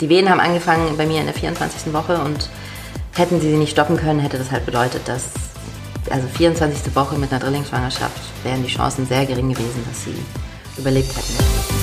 Die Wehen haben angefangen bei mir in der 24. Woche und hätten sie sie nicht stoppen können, hätte das halt bedeutet, dass also 24. Woche mit einer Drillingsschwangerschaft wären die Chancen sehr gering gewesen, dass sie überlebt hätten.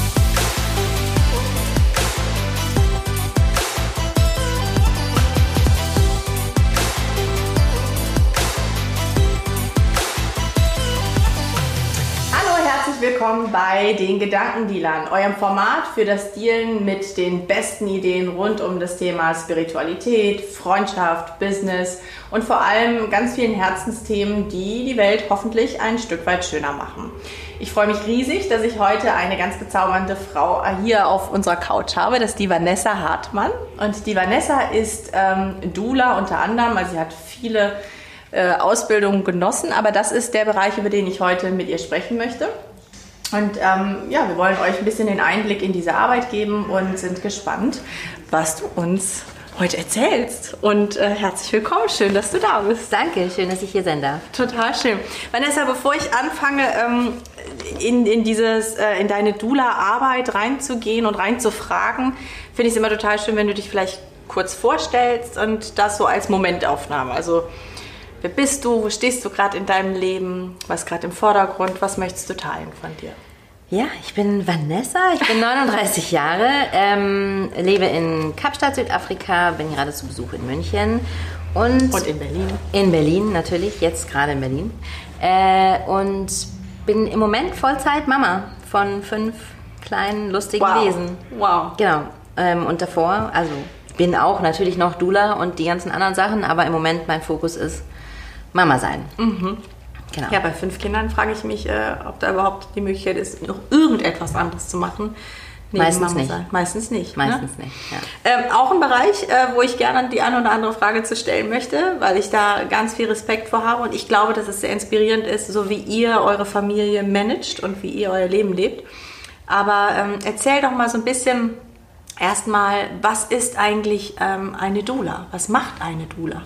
Bei den Gedankendealern, eurem Format für das Dealen mit den besten Ideen rund um das Thema Spiritualität, Freundschaft, Business und vor allem ganz vielen Herzensthemen, die die Welt hoffentlich ein Stück weit schöner machen. Ich freue mich riesig, dass ich heute eine ganz bezaubernde Frau hier auf unserer Couch habe. Das ist die Vanessa Hartmann. Und die Vanessa ist ähm, Dula unter anderem, also sie hat viele äh, Ausbildungen genossen, aber das ist der Bereich, über den ich heute mit ihr sprechen möchte. Und ähm, ja, wir wollen euch ein bisschen den Einblick in diese Arbeit geben und sind gespannt, was du uns heute erzählst. Und äh, herzlich willkommen, schön, dass du da bist. Danke, schön, dass ich hier sein darf. Total schön. Vanessa, bevor ich anfange, ähm, in, in, dieses, äh, in deine Dula-Arbeit reinzugehen und reinzufragen, finde ich es immer total schön, wenn du dich vielleicht kurz vorstellst und das so als Momentaufnahme. Also Wer bist du? Wo stehst du gerade in deinem Leben? Was gerade im Vordergrund? Was möchtest du teilen von dir? Ja, ich bin Vanessa, ich bin 39 Jahre, ähm, lebe in Kapstadt, Südafrika, bin gerade zu Besuch in München und, und in Berlin. In Berlin natürlich, jetzt gerade in Berlin. Äh, und bin im Moment Vollzeit Mama von fünf kleinen, lustigen wow. Wesen. Wow. Genau. Ähm, und davor, also bin auch natürlich noch Dula und die ganzen anderen Sachen, aber im Moment mein Fokus ist Mama sein. Mhm. Genau. Ja, bei fünf Kindern frage ich mich, äh, ob da überhaupt die Möglichkeit ist, noch irgendetwas anderes zu machen. Meistens nicht. Sein. Meistens nicht. Ne? Meistens ne? nicht, ja. ähm, auch ein Bereich, äh, wo ich gerne die eine oder andere Frage zu stellen möchte, weil ich da ganz viel Respekt vor habe und ich glaube, dass es sehr inspirierend ist, so wie ihr eure Familie managt und wie ihr euer Leben lebt. Aber ähm, erzähl doch mal so ein bisschen erstmal, was ist eigentlich ähm, eine Dula? Was macht eine Dula?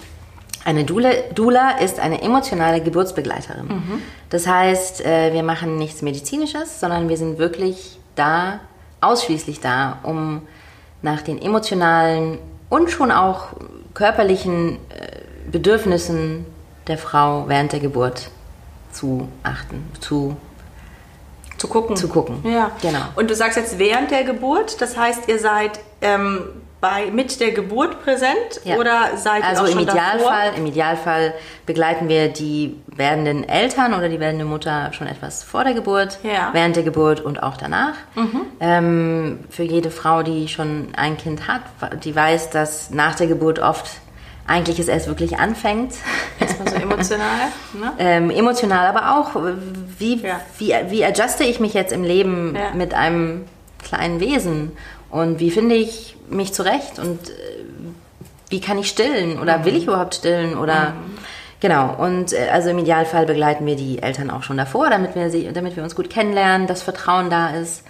Eine Dula, Dula ist eine emotionale Geburtsbegleiterin. Mhm. Das heißt, äh, wir machen nichts Medizinisches, sondern wir sind wirklich da, ausschließlich da, um nach den emotionalen und schon auch körperlichen äh, Bedürfnissen der Frau während der Geburt zu achten, zu zu gucken. Zu gucken. Ja, genau. Und du sagst jetzt während der Geburt, das heißt, ihr seid ähm, bei, mit der Geburt präsent ja. oder seid ihr also auch schon im Idealfall, davor? im Idealfall begleiten wir die werdenden Eltern oder die werdende Mutter schon etwas vor der Geburt, ja. während der Geburt und auch danach. Mhm. Ähm, für jede Frau, die schon ein Kind hat, die weiß, dass nach der Geburt oft eigentlich es erst wirklich anfängt. Erstmal so emotional. Ne? ähm, emotional, aber auch, wie, ja. wie, wie adjuste ich mich jetzt im Leben mit einem kleinen Wesen? Und wie finde ich mich zurecht? Und äh, wie kann ich stillen? Oder mhm. will ich überhaupt stillen? Oder mhm. genau. Und äh, also im Idealfall begleiten wir die Eltern auch schon davor, damit wir sie, damit wir uns gut kennenlernen, das Vertrauen da ist,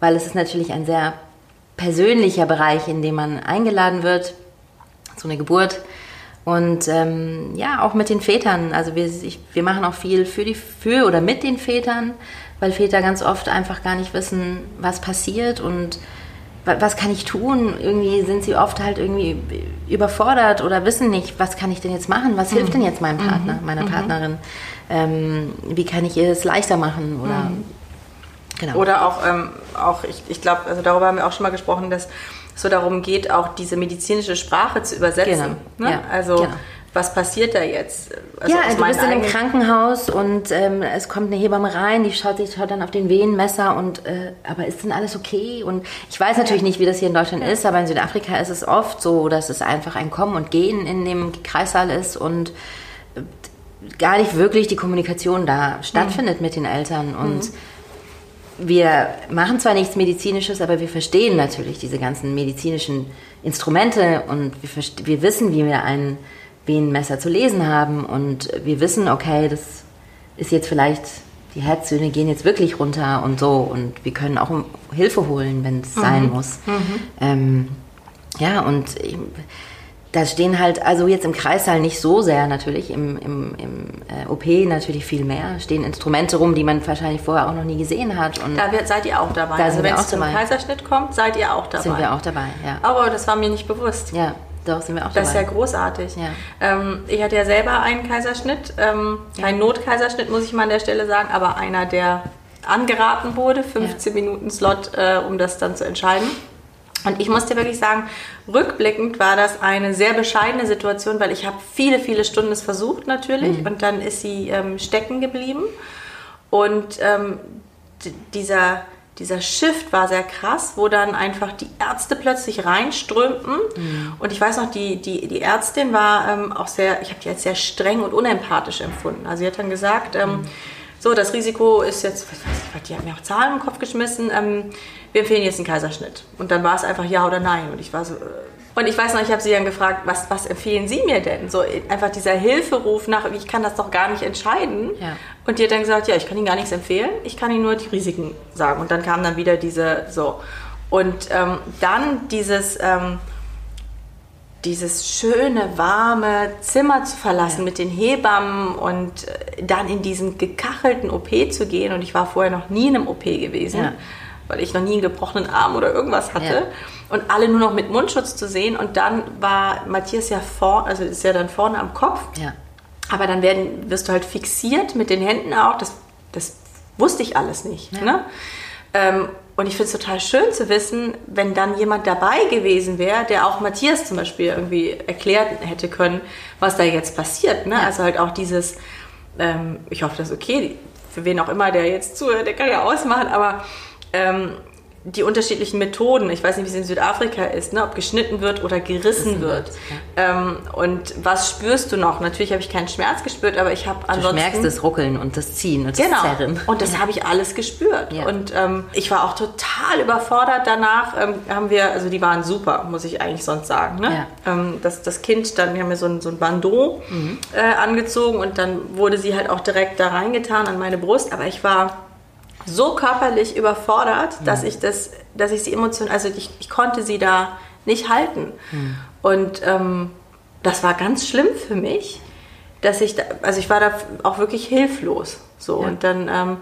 weil es ist natürlich ein sehr persönlicher Bereich, in dem man eingeladen wird so eine Geburt. Und ähm, ja, auch mit den Vätern. Also wir, ich, wir machen auch viel für, die, für oder mit den Vätern, weil Väter ganz oft einfach gar nicht wissen, was passiert und was kann ich tun? Irgendwie sind sie oft halt irgendwie überfordert oder wissen nicht, was kann ich denn jetzt machen? Was hilft denn jetzt meinem Partner, mhm. meiner mhm. Partnerin? Ähm, wie kann ich ihr es leichter machen? Oder, mhm. genau. oder auch, ähm, auch ich, ich glaube, also darüber haben wir auch schon mal gesprochen, dass so darum geht, auch diese medizinische Sprache zu übersetzen. Genau. Ne? Ja, also genau. Was passiert da jetzt? Also ja, du bist in einem Krankenhaus und ähm, es kommt eine Hebamme rein, die schaut sich schaut dann auf den Wehenmesser und äh, aber ist denn alles okay? Und ich weiß natürlich nicht, wie das hier in Deutschland ist, aber in Südafrika ist es oft so, dass es einfach ein Kommen und Gehen in dem Kreissaal ist und äh, gar nicht wirklich die Kommunikation da stattfindet mhm. mit den Eltern und mhm wir machen zwar nichts Medizinisches, aber wir verstehen natürlich diese ganzen medizinischen Instrumente und wir, wir wissen, wie wir ein Venenmesser zu lesen haben und wir wissen, okay, das ist jetzt vielleicht, die Herztöne gehen jetzt wirklich runter und so und wir können auch Hilfe holen, wenn es mhm. sein muss. Mhm. Ähm, ja, und da stehen halt, also jetzt im Kreissaal nicht so sehr natürlich, im, im, im äh, OP natürlich viel mehr. Stehen Instrumente rum, die man wahrscheinlich vorher auch noch nie gesehen hat. Und da seid ihr auch dabei. Da also wenn es zum Kaiserschnitt kommt, seid ihr auch dabei. Sind wir auch dabei, ja. Aber das war mir nicht bewusst. Ja. Doch, sind wir auch dabei. Das ist ja großartig. Ja. Ähm, ich hatte ja selber einen Kaiserschnitt, ähm, ja. Notkaiserschnitt, muss ich mal an der Stelle sagen, aber einer, der angeraten wurde, 15 ja. Minuten Slot, äh, um das dann zu entscheiden. Und ich muss dir wirklich sagen, rückblickend war das eine sehr bescheidene Situation, weil ich habe viele, viele Stunden es versucht natürlich mhm. und dann ist sie ähm, stecken geblieben. Und ähm, dieser, dieser Shift war sehr krass, wo dann einfach die Ärzte plötzlich reinströmten. Mhm. Und ich weiß noch, die, die, die Ärztin war ähm, auch sehr, ich habe die als sehr streng und unempathisch empfunden. Also sie hat dann gesagt, ähm, mhm. so, das Risiko ist jetzt, was weiß ich, die hat mir auch Zahlen im Kopf geschmissen, ähm, wir empfehlen jetzt einen Kaiserschnitt. Und dann war es einfach ja oder nein. Und ich war so, äh. Und ich weiß noch, ich habe sie dann gefragt, was, was empfehlen Sie mir denn? So einfach dieser Hilferuf nach, ich kann das doch gar nicht entscheiden. Ja. Und die hat dann gesagt, ja, ich kann Ihnen gar nichts empfehlen, ich kann Ihnen nur die Risiken sagen. Und dann kam dann wieder diese, so. Und ähm, dann dieses, ähm, dieses schöne, warme Zimmer zu verlassen ja. mit den Hebammen und äh, dann in diesen gekachelten OP zu gehen. Und ich war vorher noch nie in einem OP gewesen. Ja weil ich noch nie einen gebrochenen Arm oder irgendwas hatte. Ja. Und alle nur noch mit Mundschutz zu sehen. Und dann war Matthias ja vorne, also ist ja dann vorne am Kopf. Ja. Aber dann werden, wirst du halt fixiert mit den Händen auch. Das, das wusste ich alles nicht. Ja. Ne? Ähm, und ich finde es total schön zu wissen, wenn dann jemand dabei gewesen wäre, der auch Matthias zum Beispiel irgendwie erklärt hätte können, was da jetzt passiert. Ne? Ja. Also halt auch dieses, ähm, ich hoffe, das ist okay, für wen auch immer der jetzt zuhört, der kann ja ausmachen, aber ähm, die unterschiedlichen Methoden. Ich weiß nicht, wie es in Südafrika ist, ne? ob geschnitten wird oder gerissen wird. Ja. Ähm, und was spürst du noch? Natürlich habe ich keinen Schmerz gespürt, aber ich habe ansonsten... Du merkst das Ruckeln und das Ziehen und das genau. Zerren. Und das habe ich alles gespürt. Ja. Und ähm, ich war auch total überfordert danach. Ähm, haben wir, also die waren super, muss ich eigentlich sonst sagen. Ne? Ja. Ähm, das, das Kind, dann wir haben wir so ein, so ein Bandeau mhm. äh, angezogen und dann wurde sie halt auch direkt da reingetan an meine Brust. Aber ich war so körperlich überfordert, mhm. dass ich das, dass ich sie emotional, also ich, ich konnte sie da nicht halten. Mhm. Und ähm, das war ganz schlimm für mich, dass ich, da, also ich war da auch wirklich hilflos. So ja. und dann ähm,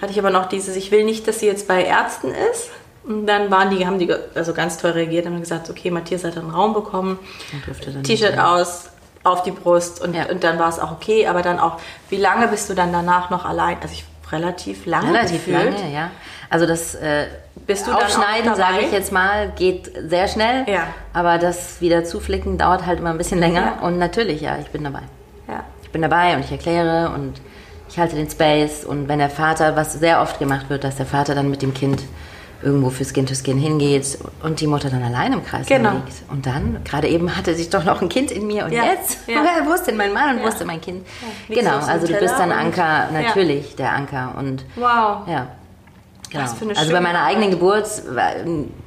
hatte ich aber noch dieses, ich will nicht, dass sie jetzt bei Ärzten ist. Und dann waren die, haben die also ganz toll reagiert, haben gesagt, okay, Matthias hat einen Raum bekommen, T-Shirt aus, auf die Brust und, ja. und dann war es auch okay, aber dann auch, wie lange bist du dann danach noch allein? Also ich relativ lange Relativ gefühlt. lange, ja. Also das äh, Bist du Aufschneiden, sage ich jetzt mal, geht sehr schnell. Ja. Aber das wieder zuflicken dauert halt immer ein bisschen länger. Ja. Und natürlich, ja, ich bin dabei. Ja. Ich bin dabei und ich erkläre und ich halte den Space. Und wenn der Vater, was sehr oft gemacht wird, dass der Vater dann mit dem Kind irgendwo für Skin to Skin hingeht und die Mutter dann allein im Kreis genau. liegt. Und dann, gerade eben hatte sich doch noch ein Kind in mir und ja. jetzt, ja. wo ist denn mein Mann und ja. wo ist denn mein Kind? Ja. Genau, also du bist dann Anker, natürlich der Anker und wow. ja. Genau. Also bei meiner eigenen Geburt war,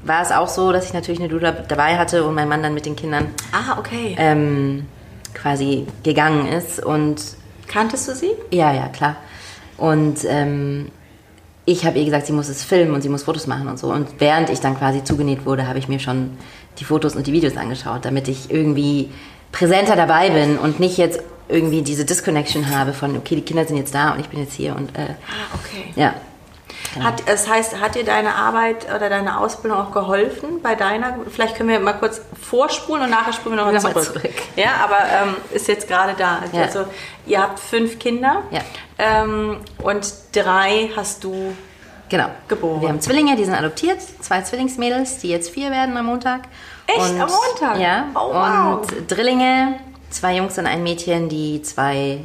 war, es auch so, dass ich natürlich eine Dula dabei hatte und mein Mann dann mit den Kindern ah, okay. ähm, quasi gegangen ist und Kanntest du sie? Ja, ja, klar. Und ähm, ich habe ihr gesagt, sie muss es filmen und sie muss Fotos machen und so. Und während ich dann quasi zugenäht wurde, habe ich mir schon die Fotos und die Videos angeschaut, damit ich irgendwie präsenter dabei bin und nicht jetzt irgendwie diese Disconnection habe von, okay, die Kinder sind jetzt da und ich bin jetzt hier und äh, ah, okay. Ja. Genau. Hat, das heißt, hat dir deine Arbeit oder deine Ausbildung auch geholfen bei deiner? Vielleicht können wir mal kurz vorspulen und nachher spulen wir nochmal zurück. zurück. Ja, aber ähm, ist jetzt gerade da. Ja. Also ihr habt fünf Kinder ja. Ähm, und drei hast du genau. geboren. Wir haben Zwillinge, die sind adoptiert, zwei Zwillingsmädels, die jetzt vier werden am Montag. Echt? Und, am Montag? Ja. Oh, wow. Und Drillinge, zwei Jungs und ein Mädchen, die zwei,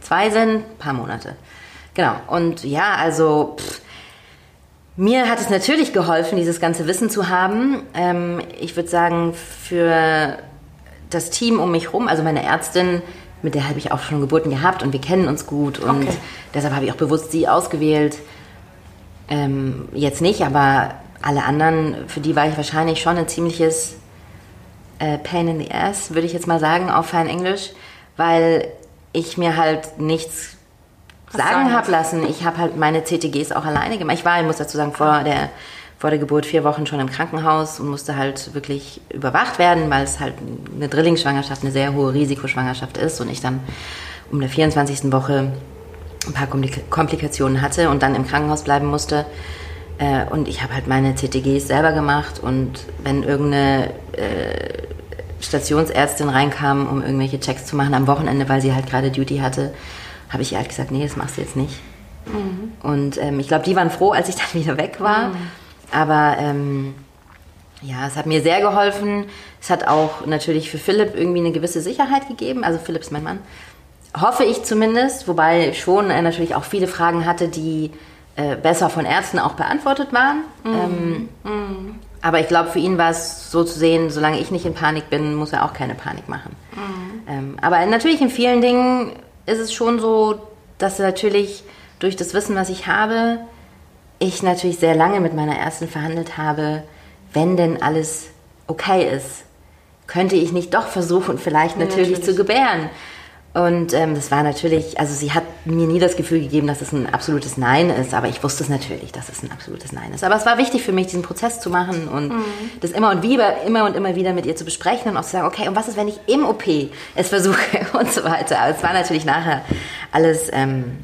zwei sind, ein paar Monate. Genau. Und ja, also pff, mir hat es natürlich geholfen, dieses ganze Wissen zu haben. Ähm, ich würde sagen, für das Team um mich herum, also meine Ärztin, mit der habe ich auch schon Geburten gehabt und wir kennen uns gut und okay. deshalb habe ich auch bewusst sie ausgewählt. Ähm, jetzt nicht, aber alle anderen, für die war ich wahrscheinlich schon ein ziemliches äh, Pain in the Ass, würde ich jetzt mal sagen, auf fein Englisch, weil ich mir halt nichts sagen habe lassen. Ich habe halt meine CTGs auch alleine gemacht. Ich war, ich muss dazu sagen, vor der vor der Geburt vier Wochen schon im Krankenhaus und musste halt wirklich überwacht werden, weil es halt eine Drillingsschwangerschaft, eine sehr hohe Risikoschwangerschaft ist und ich dann um der 24. Woche ein paar Komplikationen hatte und dann im Krankenhaus bleiben musste. Äh, und ich habe halt meine CTGs selber gemacht und wenn irgendeine äh, Stationsärztin reinkam, um irgendwelche Checks zu machen am Wochenende, weil sie halt gerade Duty hatte, habe ich ihr halt gesagt, nee, das machst du jetzt nicht. Mhm. Und ähm, ich glaube, die waren froh, als ich dann wieder weg war. Mhm. Aber ähm, ja, es hat mir sehr geholfen. Es hat auch natürlich für Philipp irgendwie eine gewisse Sicherheit gegeben. Also Philipp ist mein Mann. Hoffe ich zumindest, wobei schon er natürlich auch viele Fragen hatte, die äh, besser von Ärzten auch beantwortet waren. Mhm. Ähm, mhm. Aber ich glaube, für ihn war es so zu sehen, solange ich nicht in Panik bin, muss er auch keine Panik machen. Mhm. Ähm, aber natürlich in vielen Dingen ist es schon so, dass natürlich durch das Wissen, was ich habe, ich natürlich sehr lange mit meiner Ärztin verhandelt habe, wenn denn alles okay ist, könnte ich nicht doch versuchen, vielleicht natürlich, natürlich. zu gebären. Und ähm, das war natürlich, also sie hat mir nie das Gefühl gegeben, dass es ein absolutes Nein ist, aber ich wusste es natürlich, dass es ein absolutes Nein ist. Aber es war wichtig für mich, diesen Prozess zu machen und mhm. das immer und wieder, immer und immer wieder mit ihr zu besprechen und auch zu sagen, okay, und was ist, wenn ich im OP es versuche und so weiter. Aber es war natürlich nachher alles ähm,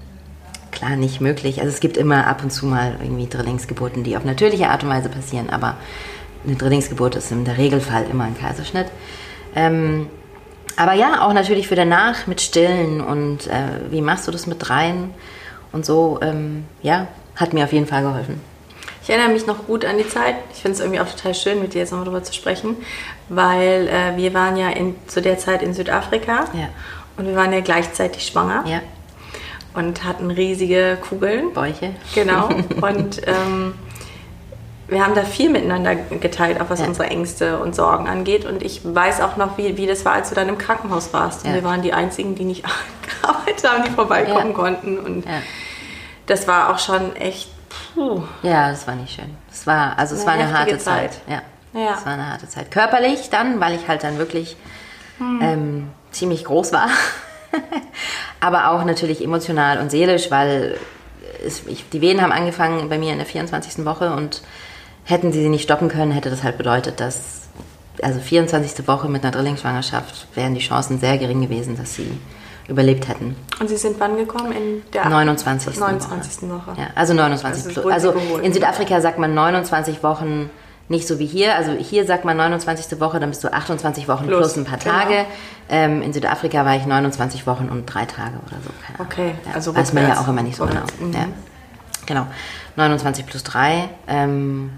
klar nicht möglich. Also es gibt immer ab und zu mal irgendwie Drillingsgeburten, die auf natürliche Art und Weise passieren, aber eine Drillingsgeburt ist in der Regelfall immer ein Kaiserschnitt. Ähm, aber ja, auch natürlich für danach mit Stillen und äh, wie machst du das mit rein und so, ähm, ja, hat mir auf jeden Fall geholfen. Ich erinnere mich noch gut an die Zeit. Ich finde es irgendwie auch total schön, mit dir jetzt nochmal drüber zu sprechen, weil äh, wir waren ja in, zu der Zeit in Südafrika ja. und wir waren ja gleichzeitig schwanger. Ja. Und hatten riesige Kugeln. Bäuche. Genau. Und ähm, wir haben da viel miteinander geteilt, auch was ja. unsere Ängste und Sorgen angeht. Und ich weiß auch noch, wie, wie das war, als du dann im Krankenhaus warst. Und ja. wir waren die Einzigen, die nicht gearbeitet haben, die vorbeikommen ja. konnten. Und das war auch schon echt. Puh. Ja, das war nicht schön. Es war, also es eine war eine harte Zeit. Zeit. Ja. ja. Es war eine harte Zeit. Körperlich dann, weil ich halt dann wirklich hm. ähm, ziemlich groß war. Aber auch natürlich emotional und seelisch, weil es, ich, die Wehen haben angefangen bei mir in der 24. Woche und Hätten sie sie nicht stoppen können, hätte das halt bedeutet, dass also 24. Woche mit einer Drillingsschwangerschaft wären die Chancen sehr gering gewesen, dass sie überlebt hätten. Und Sie sind wann gekommen? In der 29. 29. Woche. Woche. Ja, also 29 plus. Also in Südafrika sagt man 29 Wochen nicht so wie hier. Also hier sagt man 29. Woche, dann bist du 28 Wochen plus, plus ein paar Tage. Genau. Ähm, in Südafrika war ich 29 Wochen und drei Tage oder so. Keine okay, ja, also weiß man ja auch immer nicht so genau. Mhm. Ja. Genau, 29 plus 3. Ähm,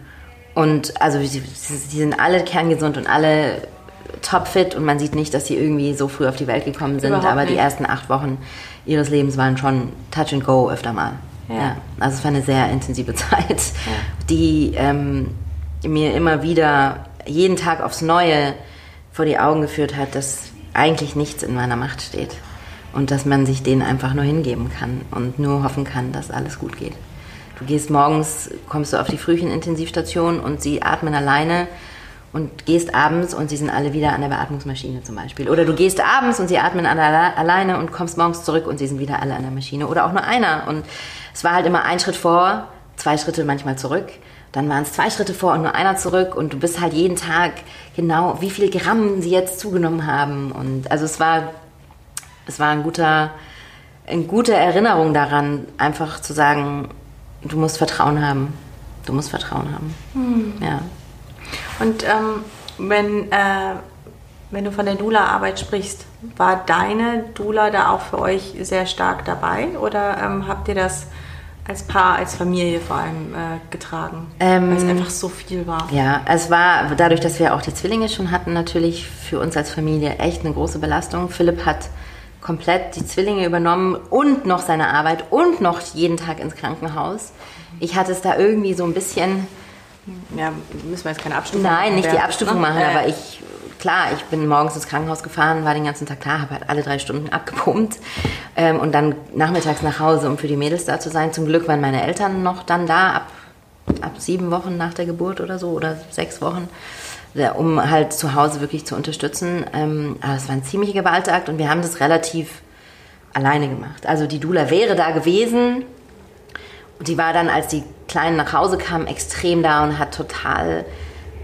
und also sie, sie sind alle kerngesund und alle topfit und man sieht nicht, dass sie irgendwie so früh auf die Welt gekommen sind. Überhaupt aber nicht. die ersten acht Wochen ihres Lebens waren schon Touch and Go öfter mal. Ja. ja. Also es war eine sehr intensive Zeit, ja. die ähm, mir immer wieder jeden Tag aufs Neue vor die Augen geführt hat, dass eigentlich nichts in meiner Macht steht und dass man sich denen einfach nur hingeben kann und nur hoffen kann, dass alles gut geht. Du gehst morgens, kommst du auf die Frühchenintensivstation und sie atmen alleine und gehst abends und sie sind alle wieder an der Beatmungsmaschine zum Beispiel. Oder du gehst abends und sie atmen alle alleine und kommst morgens zurück und sie sind wieder alle an der Maschine. Oder auch nur einer. Und es war halt immer ein Schritt vor, zwei Schritte manchmal zurück. Dann waren es zwei Schritte vor und nur einer zurück und du bist halt jeden Tag genau, wie viel Gramm sie jetzt zugenommen haben. Und also es war, es war ein guter, eine gute Erinnerung daran, einfach zu sagen, du musst Vertrauen haben. Du musst Vertrauen haben. Hm. Ja. Und ähm, wenn, äh, wenn du von der Dula-Arbeit sprichst, war deine Dula da auch für euch sehr stark dabei oder ähm, habt ihr das als Paar, als Familie vor allem äh, getragen, ähm, weil es einfach so viel war? Ja, es war dadurch, dass wir auch die Zwillinge schon hatten, natürlich für uns als Familie echt eine große Belastung. Philipp hat komplett die Zwillinge übernommen und noch seine Arbeit und noch jeden Tag ins Krankenhaus. Ich hatte es da irgendwie so ein bisschen. Ja, müssen wir jetzt keine Abstufung machen. Nein, nicht die Abstufung machen, ja. aber ich, klar, ich bin morgens ins Krankenhaus gefahren, war den ganzen Tag da, habe halt alle drei Stunden abgepumpt ähm, und dann nachmittags nach Hause, um für die Mädels da zu sein. Zum Glück waren meine Eltern noch dann da, ab, ab sieben Wochen nach der Geburt oder so oder sechs Wochen um halt zu Hause wirklich zu unterstützen. Ähm, aber es war ein ziemlicher Gewaltakt und wir haben das relativ alleine gemacht. Also die Dula wäre da gewesen die war dann, als die Kleinen nach Hause kamen, extrem da und hat total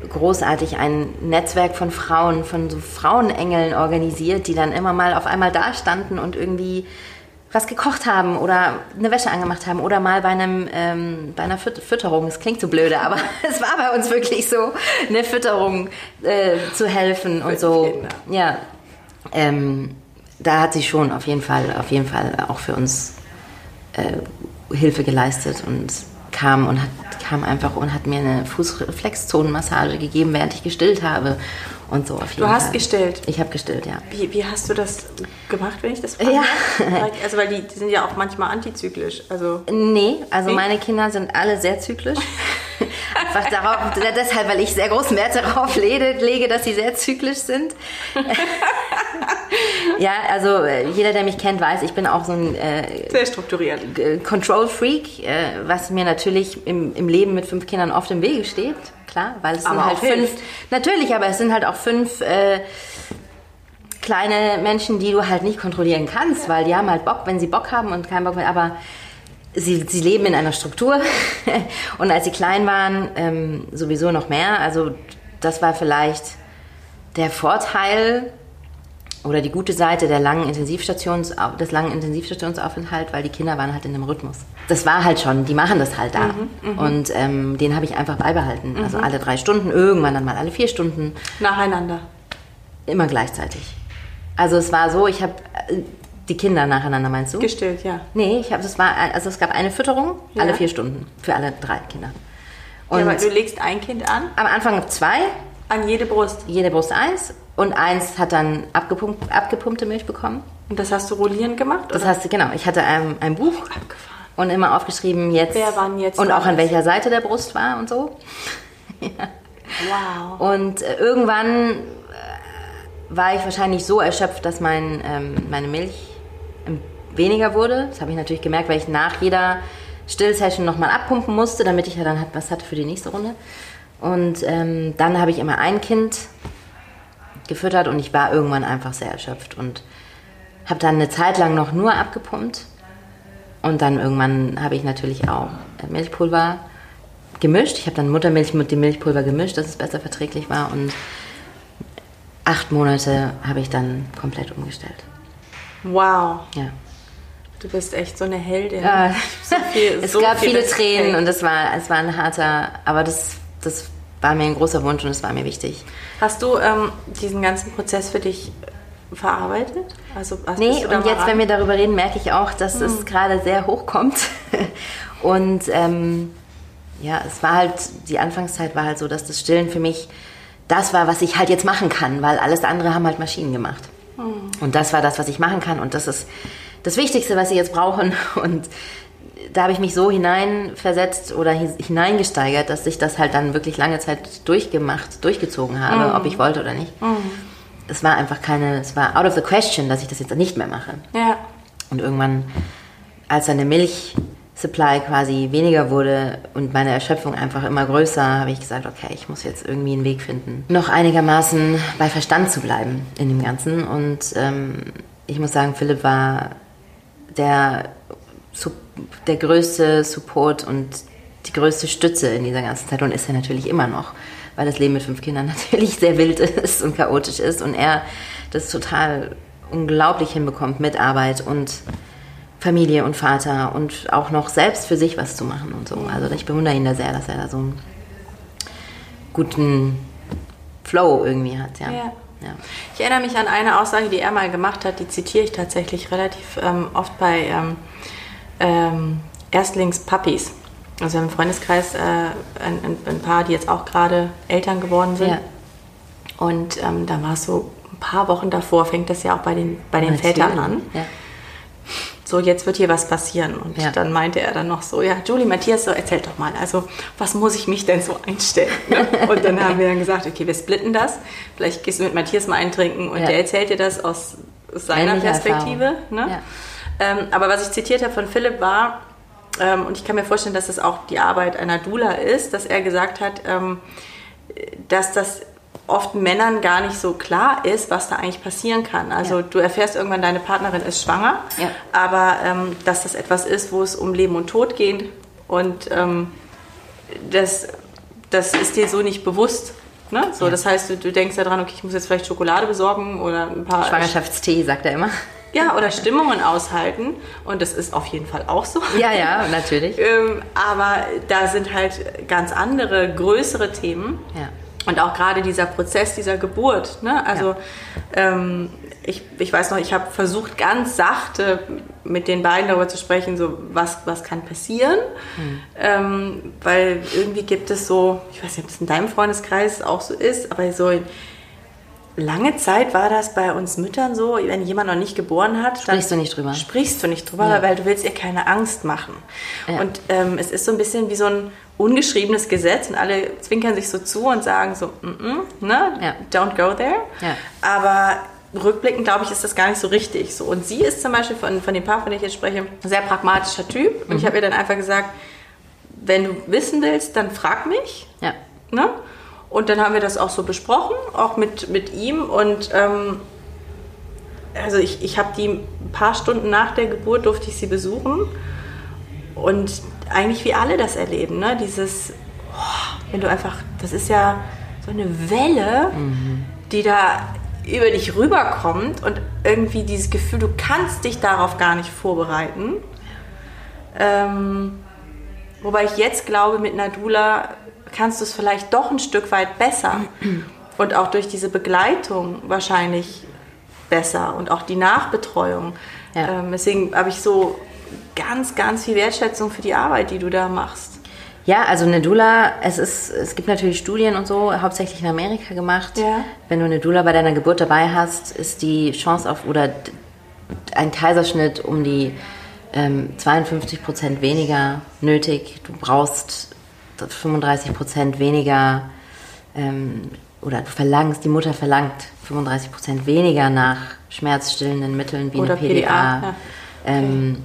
großartig ein Netzwerk von Frauen, von so Frauenengeln organisiert, die dann immer mal auf einmal da standen und irgendwie was gekocht haben oder eine Wäsche angemacht haben oder mal bei, einem, ähm, bei einer Fütterung, es klingt so blöde, aber es war bei uns wirklich so, eine Fütterung äh, zu helfen und so. Ja, ähm, da hat sie schon auf jeden Fall, auf jeden Fall auch für uns äh, Hilfe geleistet und kam und hat, kam einfach und hat mir eine Fußreflexzonenmassage gegeben, während ich gestillt habe und so. du hast Fall. gestillt? Ich habe gestillt, ja. Wie, wie, hast du das gemacht, wenn ich das frage? Ja. also weil die, die, sind ja auch manchmal antizyklisch. Also nee, also wie? meine Kinder sind alle sehr zyklisch. Einfach darauf, deshalb, weil ich sehr großen Wert darauf lege, dass sie sehr zyklisch sind. ja, also äh, jeder, der mich kennt, weiß, ich bin auch so ein äh, sehr strukturiert Control Freak, äh, was mir natürlich im, im Leben mit fünf Kindern oft im Wege steht klar, weil es aber sind halt fünf. Hilft. Natürlich, aber es sind halt auch fünf äh, kleine Menschen, die du halt nicht kontrollieren kannst, weil die haben halt Bock, wenn sie Bock haben und keinen Bock mehr. Aber sie, sie leben in einer Struktur und als sie klein waren, ähm, sowieso noch mehr. Also das war vielleicht der Vorteil oder die gute Seite der langen Intensivstations, des langen Intensivstationsaufenthalts, weil die Kinder waren halt in einem Rhythmus. Das war halt schon, die machen das halt da. Mhm, mhm. und ähm, den habe ich einfach beibehalten. Also mhm. Also alle drei Stunden, irgendwann dann mal alle vier Stunden. Nacheinander. Immer gleichzeitig. Also es war so, ich habe äh, die Kinder nacheinander, meinst du? Gestillt, ja. Nee, ich habe, es war, also es gab eine Fütterung, ja. alle vier Stunden, für alle drei Kinder. Und ja, aber du legst ein Kind an? Am Anfang zwei. An jede Brust? Jede Brust eins und eins hat dann abgepumpt, abgepumpte Milch bekommen. Und das hast du rollierend gemacht? Das hast du, genau. Ich hatte ein, ein Buch Abgefahren. und immer aufgeschrieben, jetzt. Wer wann jetzt? Und auch an welcher Seite der Brust war und so. ja. Wow. Und äh, irgendwann äh, war ich wahrscheinlich so erschöpft, dass mein, ähm, meine Milch ähm, weniger wurde. Das habe ich natürlich gemerkt, weil ich nach jeder Stillsession nochmal abpumpen musste, damit ich ja dann was hatte für die nächste Runde. Und ähm, dann habe ich immer ein Kind gefüttert und ich war irgendwann einfach sehr erschöpft und habe dann eine Zeit lang noch nur abgepumpt und dann irgendwann habe ich natürlich auch Milchpulver gemischt. Ich habe dann Muttermilch mit dem Milchpulver gemischt, dass es besser verträglich war und acht Monate habe ich dann komplett umgestellt. Wow. Ja. Du bist echt so eine Heldin. Ja, so viel, es so gab viele Tränen und es war, es war ein harter, aber das, das war mir ein großer Wunsch und es war mir wichtig. Hast du ähm, diesen ganzen Prozess für dich verarbeitet? Also, nee, und jetzt, ran? wenn wir darüber reden, merke ich auch, dass hm. es gerade sehr hoch kommt. und ähm, ja, es war halt, die Anfangszeit war halt so, dass das Stillen für mich das war, was ich halt jetzt machen kann, weil alles andere haben halt Maschinen gemacht. Hm. Und das war das, was ich machen kann und das ist das Wichtigste, was sie jetzt brauchen. Und da habe ich mich so hineinversetzt oder hineingesteigert, dass ich das halt dann wirklich lange Zeit durchgemacht, durchgezogen habe, mhm. ob ich wollte oder nicht. Mhm. Es war einfach keine, es war out of the question, dass ich das jetzt nicht mehr mache. Ja. Und irgendwann, als dann der Milchsupply quasi weniger wurde und meine Erschöpfung einfach immer größer, habe ich gesagt, okay, ich muss jetzt irgendwie einen Weg finden, noch einigermaßen bei Verstand zu bleiben in dem Ganzen. Und ähm, ich muss sagen, Philipp war der der größte Support und die größte Stütze in dieser ganzen Zeit und ist er natürlich immer noch, weil das Leben mit fünf Kindern natürlich sehr wild ist und chaotisch ist und er das total unglaublich hinbekommt mit Arbeit und Familie und Vater und auch noch selbst für sich was zu machen und so. Also ich bewundere ihn da sehr, dass er da so einen guten Flow irgendwie hat, ja. ja. Ja. Ich erinnere mich an eine Aussage, die er mal gemacht hat, die zitiere ich tatsächlich relativ ähm, oft bei ähm, ähm, Erstlingspuppies. Also im Freundeskreis äh, ein, ein, paar, die jetzt auch gerade Eltern geworden sind. Ja. Und ähm, da war es so ein paar Wochen davor, fängt das ja auch bei den, bei den Vätern an. Ja. So, jetzt wird hier was passieren. Und ja. dann meinte er dann noch so, ja, Julie, Matthias, so erzähl doch mal, also was muss ich mich denn so einstellen? Und dann haben wir dann gesagt, okay, wir splitten das. Vielleicht gehst du mit Matthias mal eintrinken und der erzählt dir das aus seiner Ähnliche Perspektive. Ne? Ähm, aber was ich zitiert habe von Philipp war, ähm, und ich kann mir vorstellen, dass das auch die Arbeit einer Dula ist, dass er gesagt hat, ähm, dass das oft Männern gar nicht so klar ist, was da eigentlich passieren kann. Also ja. du erfährst irgendwann, deine Partnerin ist schwanger, ja. aber ähm, dass das etwas ist, wo es um Leben und Tod geht Und ähm, das, das ist dir so nicht bewusst. Ne? So, ja. Das heißt, du, du denkst ja dran, okay, ich muss jetzt vielleicht Schokolade besorgen oder ein paar. Schwangerschaftstee, sagt er immer. Ja, oder Stimmungen aushalten. Und das ist auf jeden Fall auch so. Ja, ja, natürlich. ähm, aber da sind halt ganz andere, größere Themen. Ja. Und auch gerade dieser Prozess dieser Geburt. Ne? Also ja. ähm, ich, ich weiß noch, ich habe versucht, ganz sachte mit den beiden darüber zu sprechen, so was, was kann passieren. Mhm. Ähm, weil irgendwie gibt es so, ich weiß nicht, ob es in deinem Freundeskreis auch so ist, aber so in, lange Zeit war das bei uns Müttern so, wenn jemand noch nicht geboren hat, sprichst du nicht drüber. Sprichst du nicht drüber, ja. weil du willst ihr keine Angst machen. Ja. Und ähm, es ist so ein bisschen wie so ein ungeschriebenes Gesetz und alle zwinkern sich so zu und sagen so, mm -mm, ne, ja. don't go there. Aber rückblickend, glaube ich, ist das gar nicht so richtig. So. Und sie ist zum Beispiel von, von dem Paar, von dem ich jetzt spreche, ein sehr pragmatischer Typ. Und mhm. ich habe ihr dann einfach gesagt, wenn du wissen willst, dann frag mich. Ja. Ne? Und dann haben wir das auch so besprochen, auch mit, mit ihm. Und ähm, also ich, ich habe die ein paar Stunden nach der Geburt durfte ich sie besuchen. Und eigentlich wie alle das erleben, ne? Dieses, oh, wenn du einfach, das ist ja so eine Welle, mhm. die da über dich rüberkommt und irgendwie dieses Gefühl, du kannst dich darauf gar nicht vorbereiten. Ähm, wobei ich jetzt glaube, mit Nadula kannst du es vielleicht doch ein Stück weit besser und auch durch diese Begleitung wahrscheinlich besser und auch die Nachbetreuung. Ja. Ähm, deswegen habe ich so ganz, ganz viel Wertschätzung für die Arbeit, die du da machst. Ja, also eine Dula, es, ist, es gibt natürlich Studien und so, hauptsächlich in Amerika gemacht. Ja. Wenn du eine Dula bei deiner Geburt dabei hast, ist die Chance auf, oder ein Kaiserschnitt um die ähm, 52 Prozent weniger nötig. Du brauchst 35 Prozent weniger, ähm, oder du verlangst, die Mutter verlangt 35 Prozent weniger nach schmerzstillenden Mitteln wie oder eine PDA. PDA ja. ähm,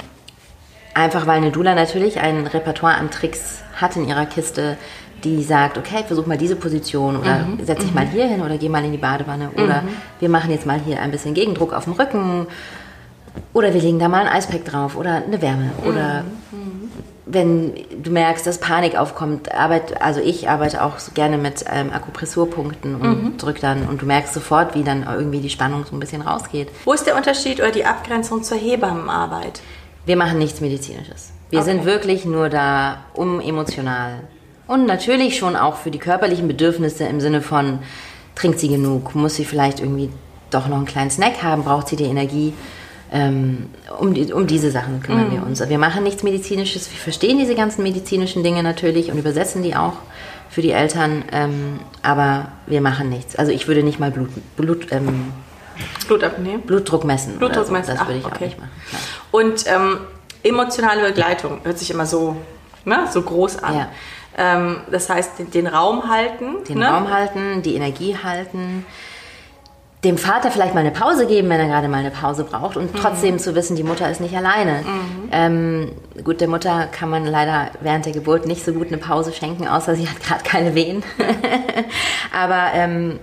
Einfach weil eine Dula natürlich ein Repertoire an Tricks hat in ihrer Kiste, die sagt, okay, versuch mal diese Position oder mhm. setz dich mhm. mal hier hin oder geh mal in die Badewanne oder mhm. wir machen jetzt mal hier ein bisschen Gegendruck auf dem Rücken oder wir legen da mal ein Eispack drauf oder eine Wärme oder mhm. Wenn du merkst, dass Panik aufkommt, arbeit, also ich arbeite auch so gerne mit ähm, Akupressurpunkten und mhm. drück dann und du merkst sofort, wie dann irgendwie die Spannung so ein bisschen rausgeht. Wo ist der Unterschied oder die Abgrenzung zur Hebammenarbeit? Wir machen nichts Medizinisches. Wir okay. sind wirklich nur da, um emotional und natürlich schon auch für die körperlichen Bedürfnisse im Sinne von, trinkt sie genug, muss sie vielleicht irgendwie doch noch einen kleinen Snack haben, braucht sie die Energie. Ähm, um, die, um diese Sachen kümmern mm. wir uns. Wir machen nichts Medizinisches, wir verstehen diese ganzen medizinischen Dinge natürlich und übersetzen die auch für die Eltern, ähm, aber wir machen nichts. Also ich würde nicht mal Blut, Blut ähm, Blut abnehmen? Blutdruck messen. Blutdruck messen. So. Das würde ich okay. auch nicht machen. Ja. Und ähm, emotionale Begleitung hört sich immer so, ne, so groß an. Ja. Ähm, das heißt, den, den, Raum halten. Den ne? Raum halten, die Energie halten. Dem Vater vielleicht mal eine Pause geben, wenn er gerade mal eine Pause braucht und mhm. trotzdem zu wissen, die Mutter ist nicht alleine. Mhm. Ähm, gut, der Mutter kann man leider während der Geburt nicht so gut eine Pause schenken, außer sie hat gerade keine Wehen. Aber ähm,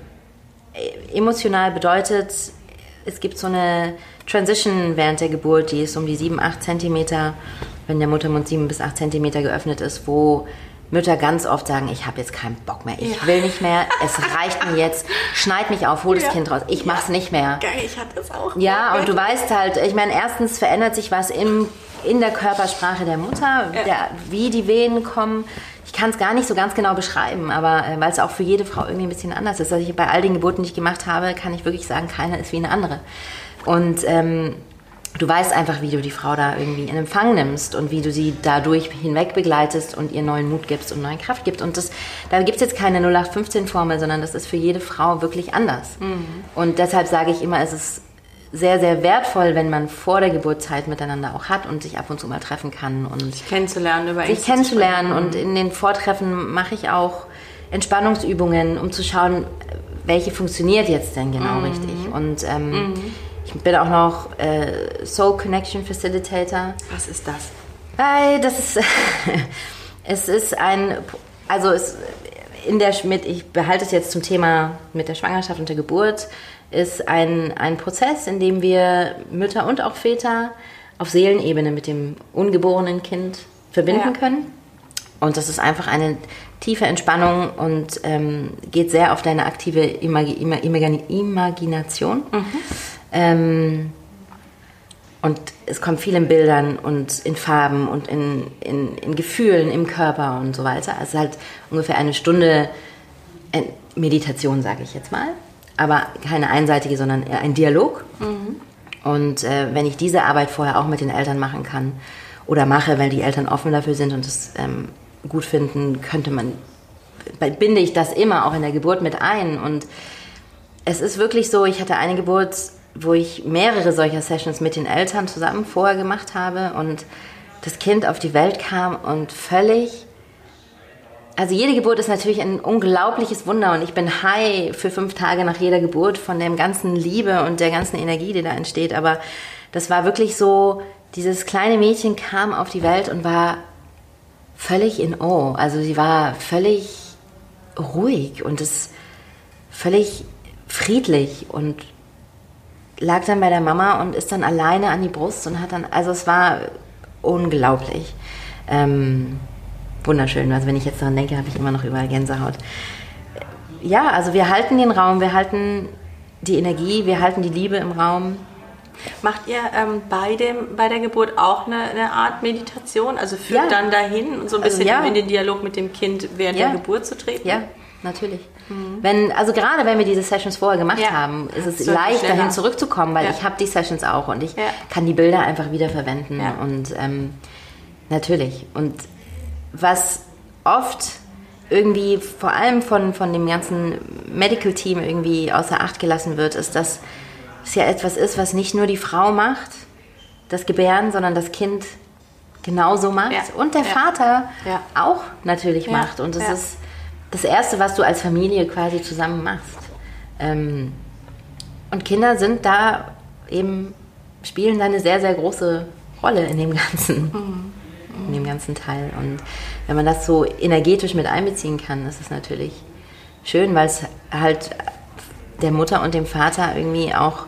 emotional bedeutet, es gibt so eine Transition während der Geburt, die ist um die 7, 8 Zentimeter, wenn der Muttermund 7 bis 8 Zentimeter geöffnet ist, wo Mütter ganz oft sagen, ich habe jetzt keinen Bock mehr, ich ja. will nicht mehr, es reicht mir jetzt, schneid mich auf, hol das ja. Kind raus, ich mach's nicht mehr. Geil, ich hatte es auch. Ja, und du weißt halt, ich meine, erstens verändert sich was im, in der Körpersprache der Mutter, der, wie die Wehen kommen ich kann es gar nicht so ganz genau beschreiben, aber äh, weil es auch für jede Frau irgendwie ein bisschen anders ist. Also ich, bei all den Geburten, die ich gemacht habe, kann ich wirklich sagen, keiner ist wie eine andere. Und ähm, du weißt einfach, wie du die Frau da irgendwie in Empfang nimmst und wie du sie dadurch hinweg begleitest und ihr neuen Mut gibst und neue Kraft gibst. Und das, da gibt es jetzt keine 0815-Formel, sondern das ist für jede Frau wirklich anders. Mhm. Und deshalb sage ich immer, es ist sehr, sehr wertvoll, wenn man vor der Geburtszeit miteinander auch hat und sich ab und zu mal treffen kann und sich kennenzulernen, über sich kennenzulernen. Und in den Vortreffen mache ich auch Entspannungsübungen, um zu schauen, welche funktioniert jetzt denn genau mhm. richtig. Und ähm, mhm. Ich bin auch noch äh, Soul Connection Facilitator. Was ist das? Weil das ist, es ist ein, also es in der mit, ich behalte es jetzt zum Thema mit der Schwangerschaft und der Geburt ist ein, ein Prozess, in dem wir Mütter und auch Väter auf Seelenebene mit dem ungeborenen Kind verbinden ja. können. Und das ist einfach eine tiefe Entspannung und ähm, geht sehr auf deine aktive Imag Imag Imagination. Mhm. Ähm, und es kommt viel in Bildern und in Farben und in, in, in Gefühlen im Körper und so weiter. Es ist halt ungefähr eine Stunde Meditation, sage ich jetzt mal. Aber keine einseitige, sondern eher ein Dialog. Mhm. Und äh, wenn ich diese Arbeit vorher auch mit den Eltern machen kann oder mache, weil die Eltern offen dafür sind und es ähm, gut finden, könnte man, binde ich das immer auch in der Geburt mit ein. Und es ist wirklich so, ich hatte eine Geburt, wo ich mehrere solcher Sessions mit den Eltern zusammen vorher gemacht habe und das Kind auf die Welt kam und völlig also jede Geburt ist natürlich ein unglaubliches Wunder und ich bin high für fünf Tage nach jeder Geburt von der ganzen Liebe und der ganzen Energie, die da entsteht. Aber das war wirklich so, dieses kleine Mädchen kam auf die Welt und war völlig in Oh. Also sie war völlig ruhig und es völlig friedlich und lag dann bei der Mama und ist dann alleine an die Brust und hat dann, also es war unglaublich. Ähm, wunderschön. Also wenn ich jetzt daran denke, habe ich immer noch überall Gänsehaut. Ja, also wir halten den Raum, wir halten die Energie, wir halten die Liebe im Raum. Macht ihr ähm, bei, dem, bei der Geburt auch eine, eine Art Meditation? Also führt ja. dann dahin und so ein also bisschen also, ja. in den Dialog mit dem Kind während ja. der Geburt zu treten? Ja, natürlich. Mhm. Wenn, also gerade wenn wir diese Sessions vorher gemacht ja. haben, ist es leicht schneller. dahin zurückzukommen, weil ja. ich habe die Sessions auch und ich ja. kann die Bilder einfach wieder verwenden und ähm, natürlich. Und was oft irgendwie vor allem von, von dem ganzen Medical Team irgendwie außer Acht gelassen wird, ist, dass es ja etwas ist, was nicht nur die Frau macht, das Gebären, sondern das Kind genauso macht ja. und der ja. Vater ja. auch natürlich macht. Und das ist das Erste, was du als Familie quasi zusammen machst. Ähm, und Kinder sind da eben, spielen da eine sehr, sehr große Rolle in dem Ganzen. Mhm in dem ganzen Teil. Und wenn man das so energetisch mit einbeziehen kann, das ist natürlich schön, weil es halt der Mutter und dem Vater irgendwie auch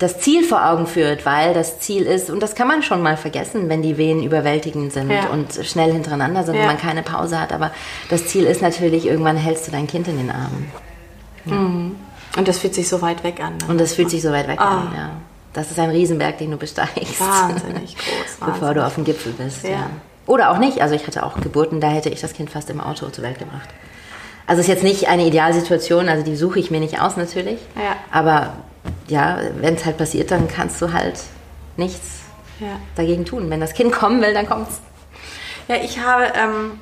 das Ziel vor Augen führt, weil das Ziel ist, und das kann man schon mal vergessen, wenn die Wehen überwältigend sind ja. und schnell hintereinander sind ja. und man keine Pause hat, aber das Ziel ist natürlich, irgendwann hältst du dein Kind in den Armen. Ja. Mhm. Und das fühlt sich so weit weg an. Ne? Und das fühlt sich so weit weg ah. an, ja. Das ist ein Riesenberg, den du besteigst. Wahnsinnig groß. Wahnsinnig. Bevor du auf dem Gipfel bist. Ja. Oder auch nicht. Also ich hatte auch Geburten, da hätte ich das Kind fast im Auto zur Welt gebracht. Also es ist jetzt nicht eine Idealsituation, also die suche ich mir nicht aus natürlich. Ja. Aber ja, wenn es halt passiert, dann kannst du halt nichts ja. dagegen tun. Wenn das Kind kommen will, dann kommt's. Ja, ich habe ähm,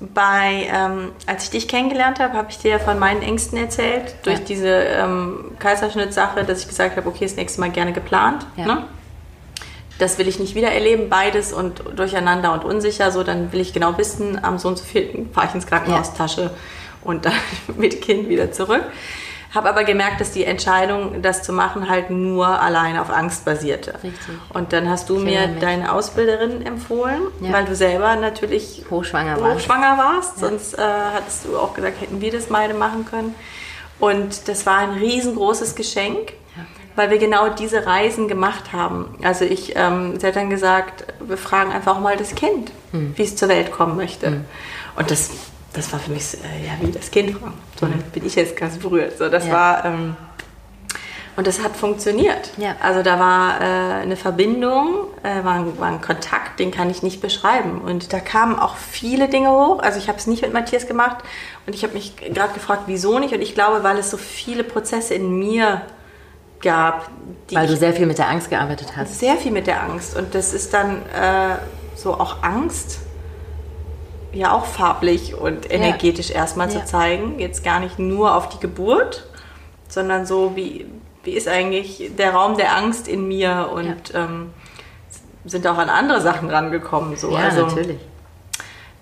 bei, ähm, als ich dich kennengelernt habe, habe ich dir von meinen Ängsten erzählt, durch ja. diese ähm, Kaiserschnitt-Sache, dass ich gesagt habe, okay, das nächste Mal gerne geplant. Ja. Ne? Das will ich nicht wieder erleben, beides und durcheinander und unsicher. So, dann will ich genau wissen, am so und so vierten fahre ich ins Krankenhaus. Tasche und dann mit Kind wieder zurück. Habe aber gemerkt, dass die Entscheidung, das zu machen, halt nur alleine auf Angst basierte. Richtig. Und dann hast du mir deine Ausbilderin empfohlen, ja. weil du selber natürlich hochschwanger, hochschwanger warst. Ja. Sonst äh, hattest du auch gesagt, hätten wir das beide machen können. Und das war ein riesengroßes Geschenk, weil wir genau diese Reisen gemacht haben. Also ich, ähm, sie hat dann gesagt, wir fragen einfach mal das Kind, hm. wie es zur Welt kommen möchte. Hm. Und das das war für mich äh, ja wie das Kind. So mhm. bin ich jetzt ganz berührt. So, das ja. war ähm, und das hat funktioniert. Ja. Also da war äh, eine Verbindung, äh, war, ein, war, ein, Kontakt, den kann ich nicht beschreiben. Und da kamen auch viele Dinge hoch. Also ich habe es nicht mit Matthias gemacht und ich habe mich gerade gefragt, wieso nicht. Und ich glaube, weil es so viele Prozesse in mir gab. weil du sehr viel mit der Angst gearbeitet hast. Sehr viel mit der Angst. Und das ist dann äh, so auch Angst ja auch farblich und energetisch ja. erstmal ja. zu zeigen. Jetzt gar nicht nur auf die Geburt, sondern so, wie, wie ist eigentlich der Raum der Angst in mir und ja. ähm, sind auch an andere Sachen rangekommen. So. Ja, also, natürlich.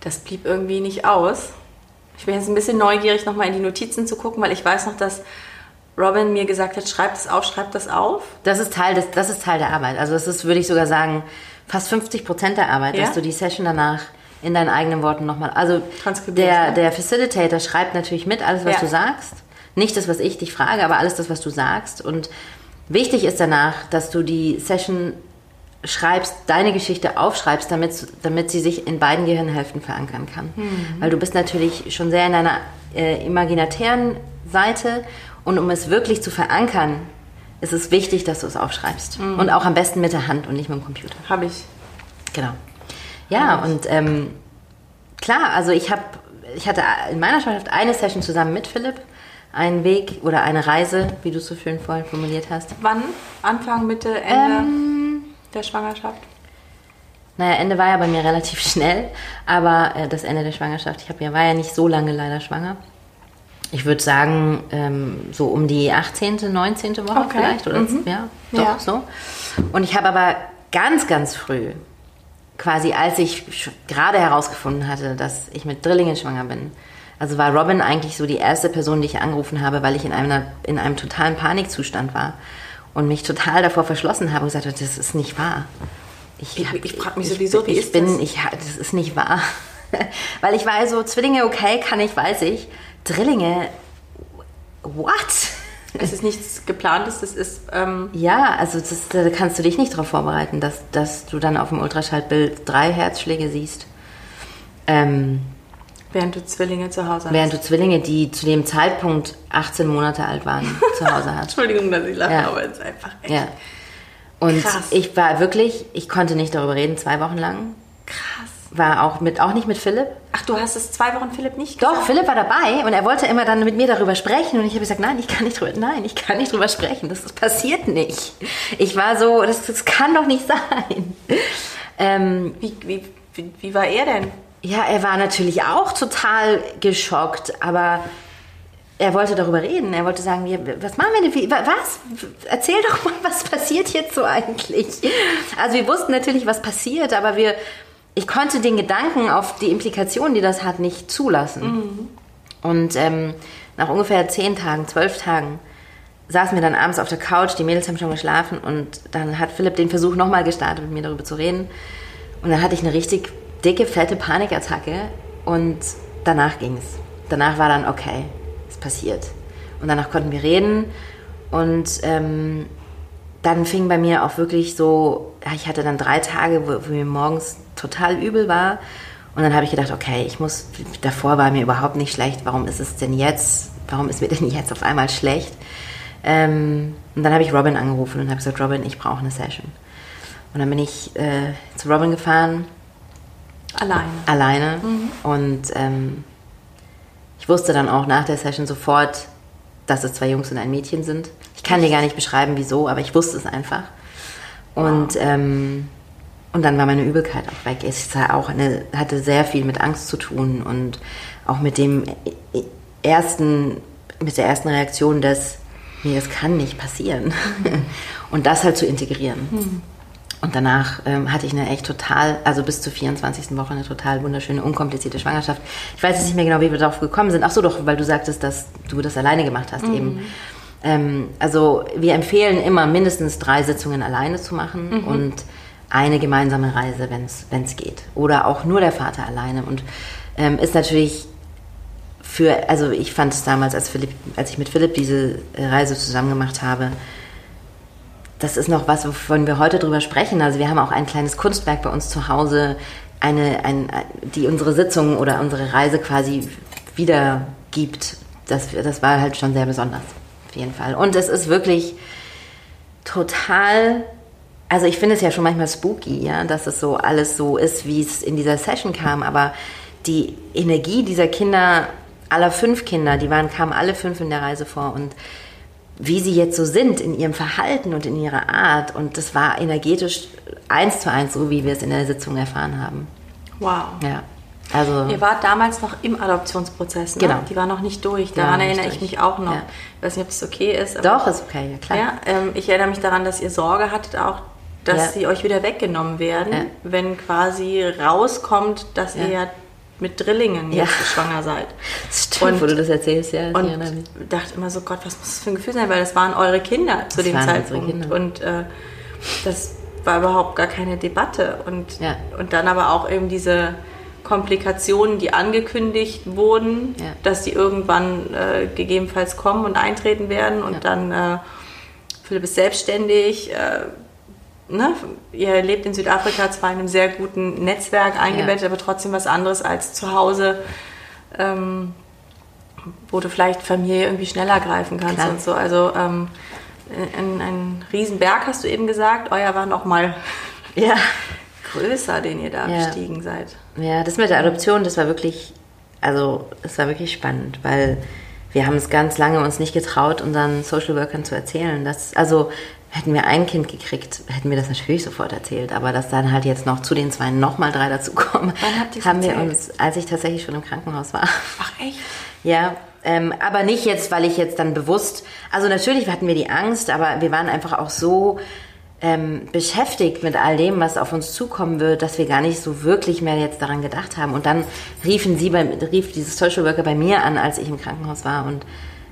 Das blieb irgendwie nicht aus. Ich bin jetzt ein bisschen neugierig, nochmal in die Notizen zu gucken, weil ich weiß noch, dass Robin mir gesagt hat, schreib das auf, schreib das auf. Das ist Teil, des, das ist Teil der Arbeit. Also das ist, würde ich sogar sagen, fast 50 Prozent der Arbeit, ja? dass du die Session danach in deinen eigenen Worten nochmal. Also der, der Facilitator schreibt natürlich mit alles, was ja. du sagst. Nicht das, was ich dich frage, aber alles das, was du sagst. Und wichtig ist danach, dass du die Session schreibst, deine Geschichte aufschreibst, damit, damit sie sich in beiden Gehirnhälften verankern kann. Mhm. Weil du bist natürlich schon sehr in deiner äh, imaginatären Seite und um es wirklich zu verankern, ist es wichtig, dass du es aufschreibst. Mhm. Und auch am besten mit der Hand und nicht mit dem Computer. Habe ich. Genau. Ja, und ähm, klar, also ich habe, ich hatte in meiner Schwangerschaft eine Session zusammen mit Philipp, einen Weg oder eine Reise, wie du es so schön vorhin formuliert hast. Wann? Anfang, Mitte, Ende ähm, der Schwangerschaft? Naja, Ende war ja bei mir relativ schnell, aber äh, das Ende der Schwangerschaft, ich hab ja, war ja nicht so lange leider schwanger. Ich würde sagen, ähm, so um die 18., 19. Woche okay. vielleicht. Oder mhm. ja, doch ja. so. Und ich habe aber ganz, ganz früh, quasi als ich gerade herausgefunden hatte, dass ich mit Drillingen schwanger bin, also war Robin eigentlich so die erste Person, die ich angerufen habe, weil ich in, einer, in einem totalen Panikzustand war und mich total davor verschlossen habe und gesagt habe, das ist nicht wahr. Ich, ich, ich frage mich sowieso, ich, wie ist bin, das? Ich, das ist nicht wahr. weil ich war so, Zwillinge, okay, kann ich, weiß ich. Drillinge, what? Es ist nichts geplantes, das ist. Ähm ja, also das, da kannst du dich nicht darauf vorbereiten, dass, dass du dann auf dem Ultraschallbild drei Herzschläge siehst. Ähm, während du Zwillinge zu Hause hast. Während du Zwillinge, die zu dem Zeitpunkt 18 Monate alt waren, zu Hause hast. Entschuldigung, dass ich lache, ja. aber es ist einfach echt. Ja. Und Krass. ich war wirklich, ich konnte nicht darüber reden, zwei Wochen lang. Krass war auch mit, auch nicht mit Philipp. Ach, du hast es zwei Wochen Philipp nicht gesagt? Doch, Philipp war dabei und er wollte immer dann mit mir darüber sprechen und ich habe gesagt, nein, ich kann nicht drüber, nein, ich kann nicht drüber sprechen, das, das passiert nicht. Ich war so, das, das kann doch nicht sein. Ähm, wie, wie, wie, wie war er denn? Ja, er war natürlich auch total geschockt, aber er wollte darüber reden. Er wollte sagen, was machen wir denn? Was? Erzähl doch mal, was passiert jetzt so eigentlich? Also wir wussten natürlich, was passiert, aber wir ich konnte den Gedanken auf die Implikationen, die das hat, nicht zulassen. Mhm. Und ähm, nach ungefähr zehn Tagen, zwölf Tagen saßen wir dann abends auf der Couch, die Mädels haben schon geschlafen und dann hat Philipp den Versuch nochmal gestartet, mit mir darüber zu reden. Und dann hatte ich eine richtig dicke, fette Panikattacke und danach ging es. Danach war dann, okay, es passiert. Und danach konnten wir reden und ähm, dann fing bei mir auch wirklich so, ich hatte dann drei Tage, wo, wo mir morgens total übel war. Und dann habe ich gedacht, okay, ich muss, davor war mir überhaupt nicht schlecht, warum ist es denn jetzt, warum ist mir denn jetzt auf einmal schlecht? Ähm, und dann habe ich Robin angerufen und habe gesagt, Robin, ich brauche eine Session. Und dann bin ich äh, zu Robin gefahren. Alleine. Alleine. Mhm. Und ähm, ich wusste dann auch nach der Session sofort, dass es zwei Jungs und ein Mädchen sind. Ich kann dir gar nicht beschreiben, wieso, aber ich wusste es einfach. Und wow. ähm, und dann war meine Übelkeit auch weg. Es auch eine, hatte sehr viel mit Angst zu tun und auch mit dem ersten, mit der ersten Reaktion, dass nee, das kann nicht passieren. und das halt zu integrieren. Mhm. Und danach ähm, hatte ich eine echt total, also bis zur 24. Woche eine total wunderschöne, unkomplizierte Schwangerschaft. Ich weiß jetzt nicht mehr genau, wie wir darauf gekommen sind. Ach so, doch, weil du sagtest, dass du das alleine gemacht hast mhm. eben. Ähm, also wir empfehlen immer mindestens drei Sitzungen alleine zu machen mhm. und eine gemeinsame Reise, wenn es geht. Oder auch nur der Vater alleine. Und ähm, ist natürlich für, also ich fand es damals, als, Philipp, als ich mit Philipp diese Reise zusammen gemacht habe, das ist noch was, wovon wir heute drüber sprechen. Also wir haben auch ein kleines Kunstwerk bei uns zu Hause, eine, ein, die unsere Sitzung oder unsere Reise quasi wiedergibt. Das, das war halt schon sehr besonders, jeden Fall. Und es ist wirklich total also ich finde es ja schon manchmal spooky, ja, dass es so alles so ist, wie es in dieser Session kam, aber die Energie dieser Kinder, aller fünf Kinder, die waren, kamen alle fünf in der Reise vor und wie sie jetzt so sind in ihrem Verhalten und in ihrer Art und das war energetisch eins zu eins so, wie wir es in der Sitzung erfahren haben. Wow. Ja. Also, Ihr wart damals noch im Adoptionsprozess, ne? Genau. Die war noch nicht durch. Daran erinnere ich mich auch noch. Ja. Ich weiß nicht, ob es okay ist. Doch, ist okay, ja klar. Ja, ähm, ich erinnere mich daran, dass ihr Sorge hattet auch, dass ja. sie euch wieder weggenommen werden, ja. wenn quasi rauskommt, dass ihr ja mit Drillingen jetzt schwanger seid. Stimmt, und, wo du das erzählst, ja. Und dachte immer so, Gott, was muss das für ein Gefühl sein, weil das waren eure Kinder zu das dem Zeitpunkt. Und äh, das war überhaupt gar keine Debatte. Und, und dann aber auch eben diese Komplikationen, die angekündigt wurden, dass die irgendwann äh, gegebenenfalls kommen und eintreten werden und dann äh, Philipp ist selbstständig, äh, ne, ihr lebt in Südafrika zwar in einem sehr guten Netzwerk eingebettet, ja. aber trotzdem was anderes als zu Hause, ähm, wo du vielleicht Familie irgendwie schneller greifen kannst Klar. und so. Also ähm, ein, ein Riesenberg hast du eben gesagt. Euer war noch mal ja. größer, den ihr da ja. bestiegen seid. Ja, das mit der Adoption, das war wirklich, also es war wirklich spannend, weil wir haben es ganz lange uns nicht getraut, unseren Social Workern zu erzählen. Dass, also hätten wir ein Kind gekriegt, hätten wir das natürlich sofort erzählt. Aber dass dann halt jetzt noch zu den zwei nochmal drei dazukommen, haben wir uns, als ich tatsächlich schon im Krankenhaus war. Ach echt? Ja, ähm, aber nicht jetzt, weil ich jetzt dann bewusst, also natürlich hatten wir die Angst, aber wir waren einfach auch so ähm, beschäftigt mit all dem, was auf uns zukommen wird, dass wir gar nicht so wirklich mehr jetzt daran gedacht haben. Und dann riefen sie, bei, rief dieses Social Worker bei mir an, als ich im Krankenhaus war und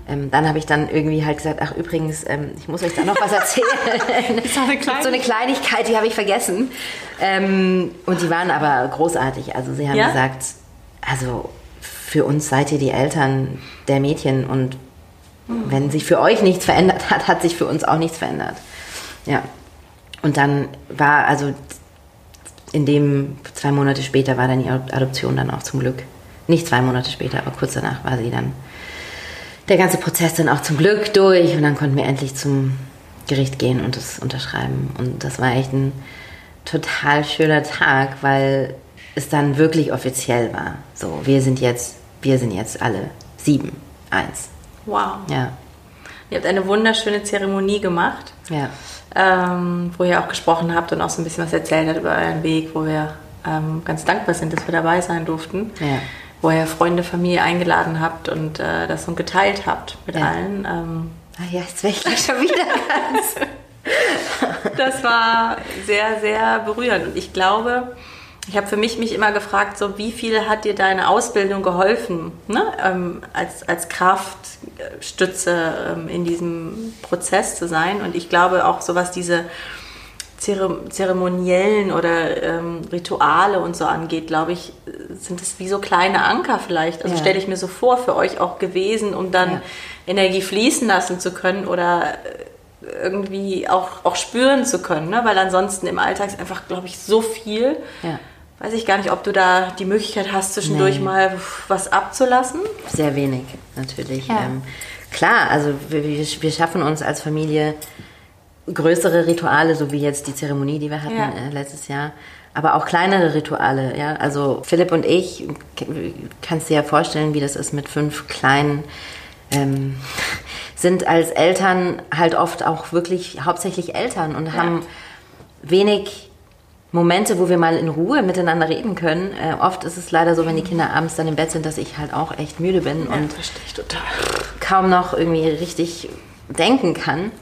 ähm, dann habe ich dann irgendwie halt gesagt, ach übrigens, ähm, ich muss euch da noch was erzählen. so, eine so eine Kleinigkeit, die habe ich vergessen. Ähm, und die waren aber großartig. Also sie haben ja? gesagt, also für uns seid ihr die Eltern der Mädchen und mhm. wenn sich für euch nichts verändert hat, hat sich für uns auch nichts verändert. Ja. Und dann war, also in dem zwei Monate später war dann die Adoption dann auch zum Glück. Nicht zwei Monate später, aber kurz danach war sie dann der ganze Prozess dann auch zum Glück durch und dann konnten wir endlich zum Gericht gehen und es unterschreiben. Und das war echt ein total schöner Tag, weil es dann wirklich offiziell war. So, wir sind jetzt wir sind jetzt alle sieben, eins. Wow. Ja. Ihr habt eine wunderschöne Zeremonie gemacht. Ja. Ähm, wo ihr auch gesprochen habt und auch so ein bisschen was erzählt habt über euren Weg, wo wir ähm, ganz dankbar sind, dass wir dabei sein durften. Ja. Wo ihr Freunde, Familie eingeladen habt und äh, das so geteilt habt mit ja. allen. Ähm, Ach ja, jetzt wäre ich schon wieder ganz. das war sehr, sehr berührend. Und ich glaube, ich habe für mich mich immer gefragt, so wie viel hat dir deine Ausbildung geholfen, ne? ähm, als, als Kraftstütze ähm, in diesem Prozess zu sein. Und ich glaube auch so was diese zeremoniellen oder ähm, Rituale und so angeht, glaube ich, sind es wie so kleine Anker vielleicht. Also ja. stelle ich mir so vor, für euch auch gewesen, um dann ja. Energie fließen lassen zu können oder äh, irgendwie auch, auch spüren zu können, ne? weil ansonsten im Alltag ist einfach, glaube ich, so viel. Ja weiß ich gar nicht, ob du da die Möglichkeit hast, zwischendurch nee. mal was abzulassen. Sehr wenig, natürlich. Ja. Ähm, klar, also wir, wir, schaffen uns als Familie größere Rituale, so wie jetzt die Zeremonie, die wir hatten ja. äh, letztes Jahr. Aber auch kleinere Rituale, ja. Also Philipp und ich, kannst dir ja vorstellen, wie das ist mit fünf kleinen, ähm, sind als Eltern halt oft auch wirklich hauptsächlich Eltern und ja. haben wenig Momente, wo wir mal in Ruhe miteinander reden können. Äh, oft ist es leider so, wenn die Kinder abends dann im Bett sind, dass ich halt auch echt müde bin ja, und kaum noch irgendwie richtig denken kann.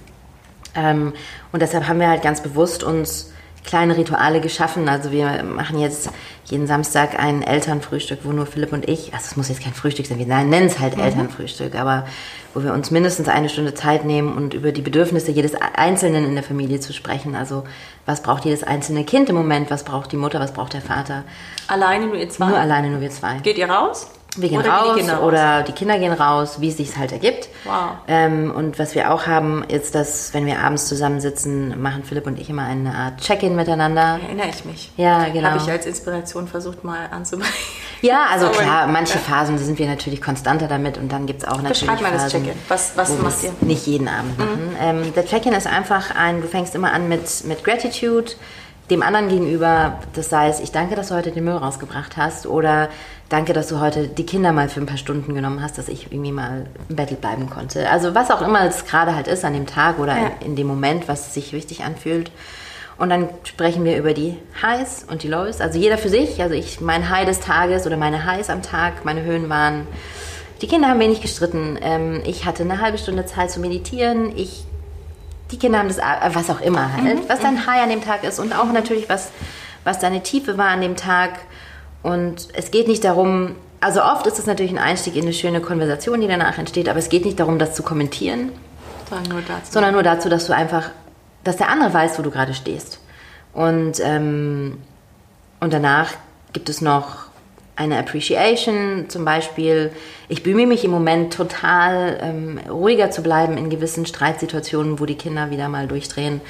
Ähm, und deshalb haben wir halt ganz bewusst uns kleine Rituale geschaffen. Also wir machen jetzt jeden Samstag ein Elternfrühstück, wo nur Philipp und ich, also es muss jetzt kein Frühstück sein, wir nennen es halt mhm. Elternfrühstück, aber wo wir uns mindestens eine Stunde Zeit nehmen und über die Bedürfnisse jedes Einzelnen in der Familie zu sprechen. Also was braucht jedes einzelne Kind im Moment, was braucht die Mutter, was braucht der Vater. Alleine nur ihr zwei? Nur alleine nur wir zwei. Geht ihr raus? Wir gehen oder raus die oder die Kinder gehen raus, wie es sich halt ergibt. Wow. Ähm, und was wir auch haben, ist, dass wenn wir abends zusammensitzen, machen Philipp und ich immer eine Art Check-in miteinander. Erinnere ich mich. Ja, genau. Habe ich als Inspiration versucht mal anzubringen. Ja, also klar, manche Phasen sind wir natürlich konstanter damit und dann gibt es auch natürlich Beschreib mal das Check-in. Was, was macht ihr? Nicht jeden Abend mhm. machen. Ähm, der Check-in ist einfach ein, du fängst immer an mit, mit Gratitude, dem anderen gegenüber, das heißt, ich danke, dass du heute den Müll rausgebracht hast oder danke, dass du heute die Kinder mal für ein paar Stunden genommen hast, dass ich irgendwie mal im Battle bleiben konnte. Also was auch immer es gerade halt ist an dem Tag oder ja. in, in, dem Moment, was sich wichtig anfühlt. Und dann sprechen wir über die Highs und die Lows. Also jeder für sich. Also ich, mein High des Tages oder meine Highs am Tag, meine Höhen waren, die Kinder haben wenig gestritten. Ähm, ich hatte eine halbe Stunde Zeit zu meditieren. Ich, die Kinder haben das, äh, was auch immer halt, mhm. was dein mhm. High an dem Tag ist und auch natürlich was, was deine Tiefe war an dem Tag. Und es geht nicht darum, also oft ist es natürlich ein Einstieg in eine schöne Konversation, die danach entsteht, aber es geht nicht darum, das zu kommentieren, sondern nur dazu, sondern nur dazu dass du einfach, dass der andere weiß, wo du gerade stehst. Und, ähm, und danach gibt es noch eine Appreciation, zum Beispiel, ich bemühe mich im Moment total ähm, ruhiger zu bleiben in gewissen Streitsituationen, wo die Kinder wieder mal durchdrehen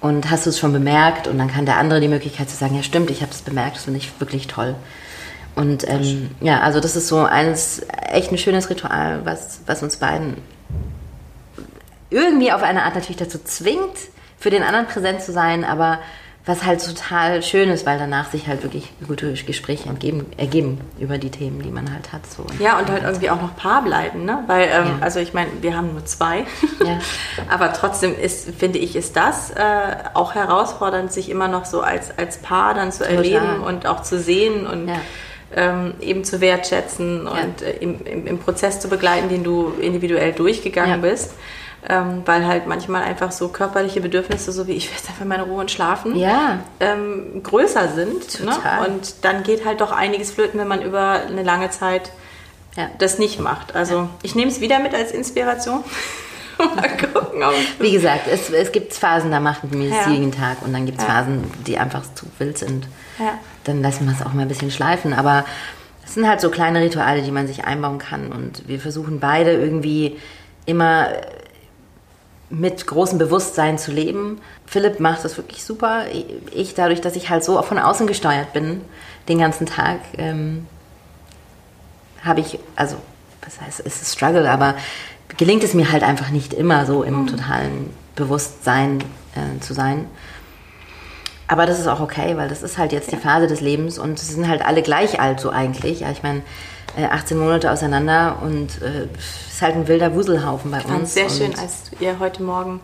Und hast du es schon bemerkt? Und dann kann der andere die Möglichkeit zu sagen, ja stimmt, ich habe es bemerkt, das finde ich wirklich toll. Und ähm, ja, also das ist so eines echt ein schönes Ritual, was, was uns beiden irgendwie auf eine Art natürlich dazu zwingt, für den anderen präsent zu sein, aber was halt total schön ist, weil danach sich halt wirklich gute Gespräche ergeben, ergeben über die Themen, die man halt hat. So. Ja, und halt irgendwie auch noch Paar bleiben, ne? Weil, ähm, ja. also ich meine, wir haben nur zwei, ja. aber trotzdem ist, finde ich, ist das äh, auch herausfordernd, sich immer noch so als, als Paar dann zu erleben und auch zu sehen und ja. ähm, eben zu wertschätzen und äh, im, im, im, Prozess zu begleiten, den du individuell durchgegangen bist ähm, weil halt manchmal einfach so körperliche Bedürfnisse, so wie ich will jetzt einfach meine Ruhe und schlafen, ja. ähm, größer sind. Ne? Und dann geht halt doch einiges flöten, wenn man über eine lange Zeit ja. das nicht macht. Also ja. ich nehme es wieder mit als Inspiration. Mal gucken, Wie gesagt, es, es gibt Phasen, da machen wir es jeden Tag und dann gibt es Phasen, die einfach zu wild sind. Dann lassen wir es auch mal ein bisschen schleifen. Aber es sind halt so kleine Rituale, die man sich einbauen kann und wir versuchen beide irgendwie immer mit großem Bewusstsein zu leben. Philipp macht das wirklich super. Ich dadurch, dass ich halt so von außen gesteuert bin, den ganzen Tag, ähm, habe ich, also, was heißt, es ist Struggle, aber gelingt es mir halt einfach nicht immer so im totalen Bewusstsein äh, zu sein. Aber das ist auch okay, weil das ist halt jetzt die Phase des Lebens und sie sind halt alle gleich alt so eigentlich. Ja, ich meine, 18 äh, Monate auseinander und äh, ist halt ein wilder Wuselhaufen bei uns. Sehr schön, als ihr heute Morgen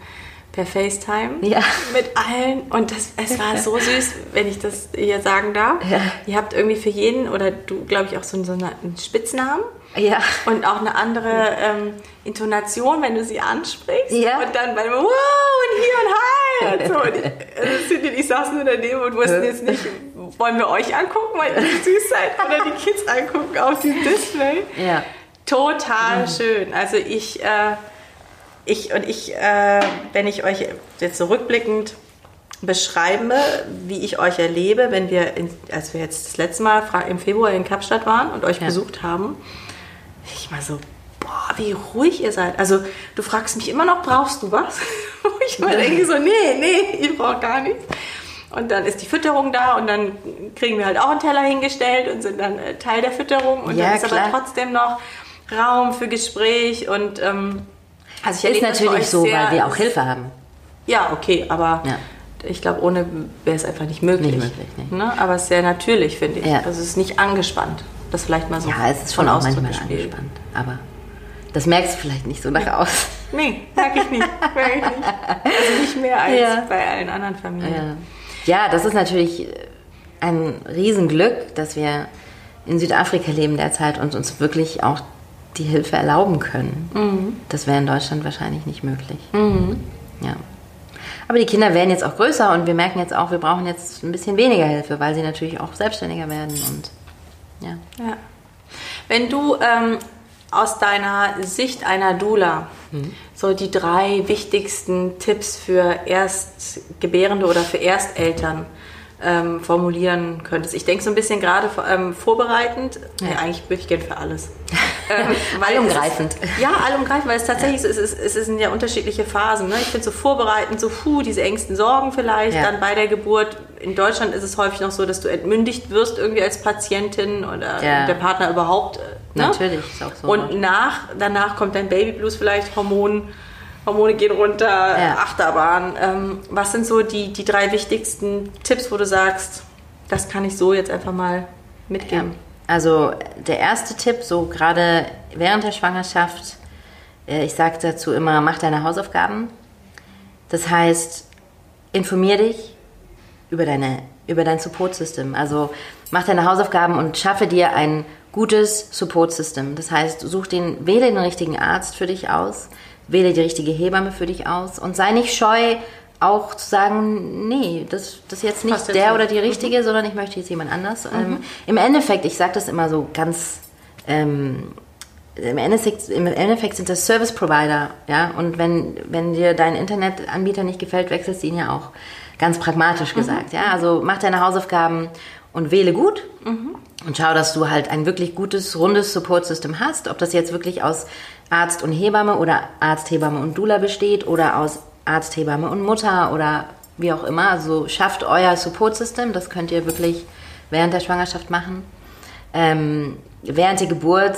per FaceTime ja. mit allen und das, es war so süß, wenn ich das hier sagen darf. Ja. Ihr habt irgendwie für jeden oder du, glaube ich, auch so, so einen Spitznamen. Ja. Und auch eine andere ähm, Intonation, wenn du sie ansprichst. Ja. Und dann bei wow und hier und hi und so. Und ich, also ich saß nur daneben und wusste jetzt nicht, wollen wir euch angucken, weil ihr süß seid, oder die Kids angucken auf dem Display. Ja. Total mhm. schön. Also ich, äh, ich und ich, äh, wenn ich euch jetzt zurückblickend so beschreibe, wie ich euch erlebe, wenn wir, in, als wir jetzt das letzte Mal im Februar in Kapstadt waren und euch ja. besucht haben, ich mal so, boah, wie ruhig ihr seid. Also du fragst mich immer noch, brauchst du was? ich mal denke so, nee, nee, ich brauche gar nichts. Und dann ist die Fütterung da und dann kriegen wir halt auch einen Teller hingestellt und sind dann äh, Teil der Fütterung. Und ja, dann ist klar. aber trotzdem noch Raum für Gespräch und ähm, also ich ist natürlich so, weil wir auch Hilfe haben. Ja, okay, aber ja. ich glaube, ohne wäre es einfach nicht möglich. Nicht möglich, nee. ne? Aber es ist sehr natürlich, finde ich. Ja. Also es ist nicht angespannt. Das vielleicht mal so. Ja, es ist schon auch manchmal angespannt. Aber das merkst du vielleicht nicht so nach aus. Nee, merke ich nicht. Merk ich nicht. Also nicht mehr als ja. bei allen anderen Familien. Ja. das ist natürlich ein Riesenglück, dass wir in Südafrika leben derzeit und uns wirklich auch die Hilfe erlauben können. Mhm. Das wäre in Deutschland wahrscheinlich nicht möglich. Mhm. Ja. Aber die Kinder werden jetzt auch größer und wir merken jetzt auch, wir brauchen jetzt ein bisschen weniger Hilfe, weil sie natürlich auch selbstständiger werden und ja. ja. Wenn du ähm, aus deiner Sicht einer Dula mhm. so die drei wichtigsten Tipps für Erstgebärende oder für Ersteltern ähm, formulieren könntest. Ich denke so ein bisschen gerade ähm, vorbereitend. Ja. Ja, eigentlich würde ich gerne für alles. ähm, allumgreifend. Ist, ja, allumgreifend, weil es tatsächlich ja. so ist, es, es sind ja unterschiedliche Phasen. Ne? Ich finde so vorbereitend, so puh, diese engsten Sorgen vielleicht, dann bei der Geburt. In Deutschland ist es häufig noch so, dass du entmündigt wirst irgendwie als Patientin oder der Partner überhaupt. Ne? Natürlich, ist auch so. Und nach, danach kommt dein Babyblues vielleicht, Hormon Hormone gehen runter, ja. Achterbahn. Ähm, was sind so die, die drei wichtigsten Tipps, wo du sagst, das kann ich so jetzt einfach mal mitgeben? Ja. Also der erste Tipp, so gerade während der Schwangerschaft, äh, ich sage dazu immer, mach deine Hausaufgaben. Das heißt, informier dich über, deine, über dein Support-System. Also mach deine Hausaufgaben und schaffe dir ein gutes Support-System. Das heißt, such den, wähle den richtigen Arzt für dich aus wähle die richtige Hebamme für dich aus und sei nicht scheu, auch zu sagen, nee, das, das ist jetzt nicht Passt der jetzt oder die richtige, mhm. sondern ich möchte jetzt jemand anders. Mhm. Ähm, Im Endeffekt, ich sage das immer so ganz, ähm, im, Endeffekt, im Endeffekt sind das Service Provider, ja, und wenn, wenn dir dein Internetanbieter nicht gefällt, wechselst du ihn ja auch. Ganz pragmatisch mhm. gesagt, mhm. ja, also mach deine Hausaufgaben und wähle gut. Mhm. Und schau, dass du halt ein wirklich gutes, rundes Support-System hast. Ob das jetzt wirklich aus Arzt und Hebamme oder Arzt, Hebamme und Dula besteht oder aus Arzt, Hebamme und Mutter oder wie auch immer. Also schafft euer Support-System, das könnt ihr wirklich während der Schwangerschaft machen. Ähm, während der Geburt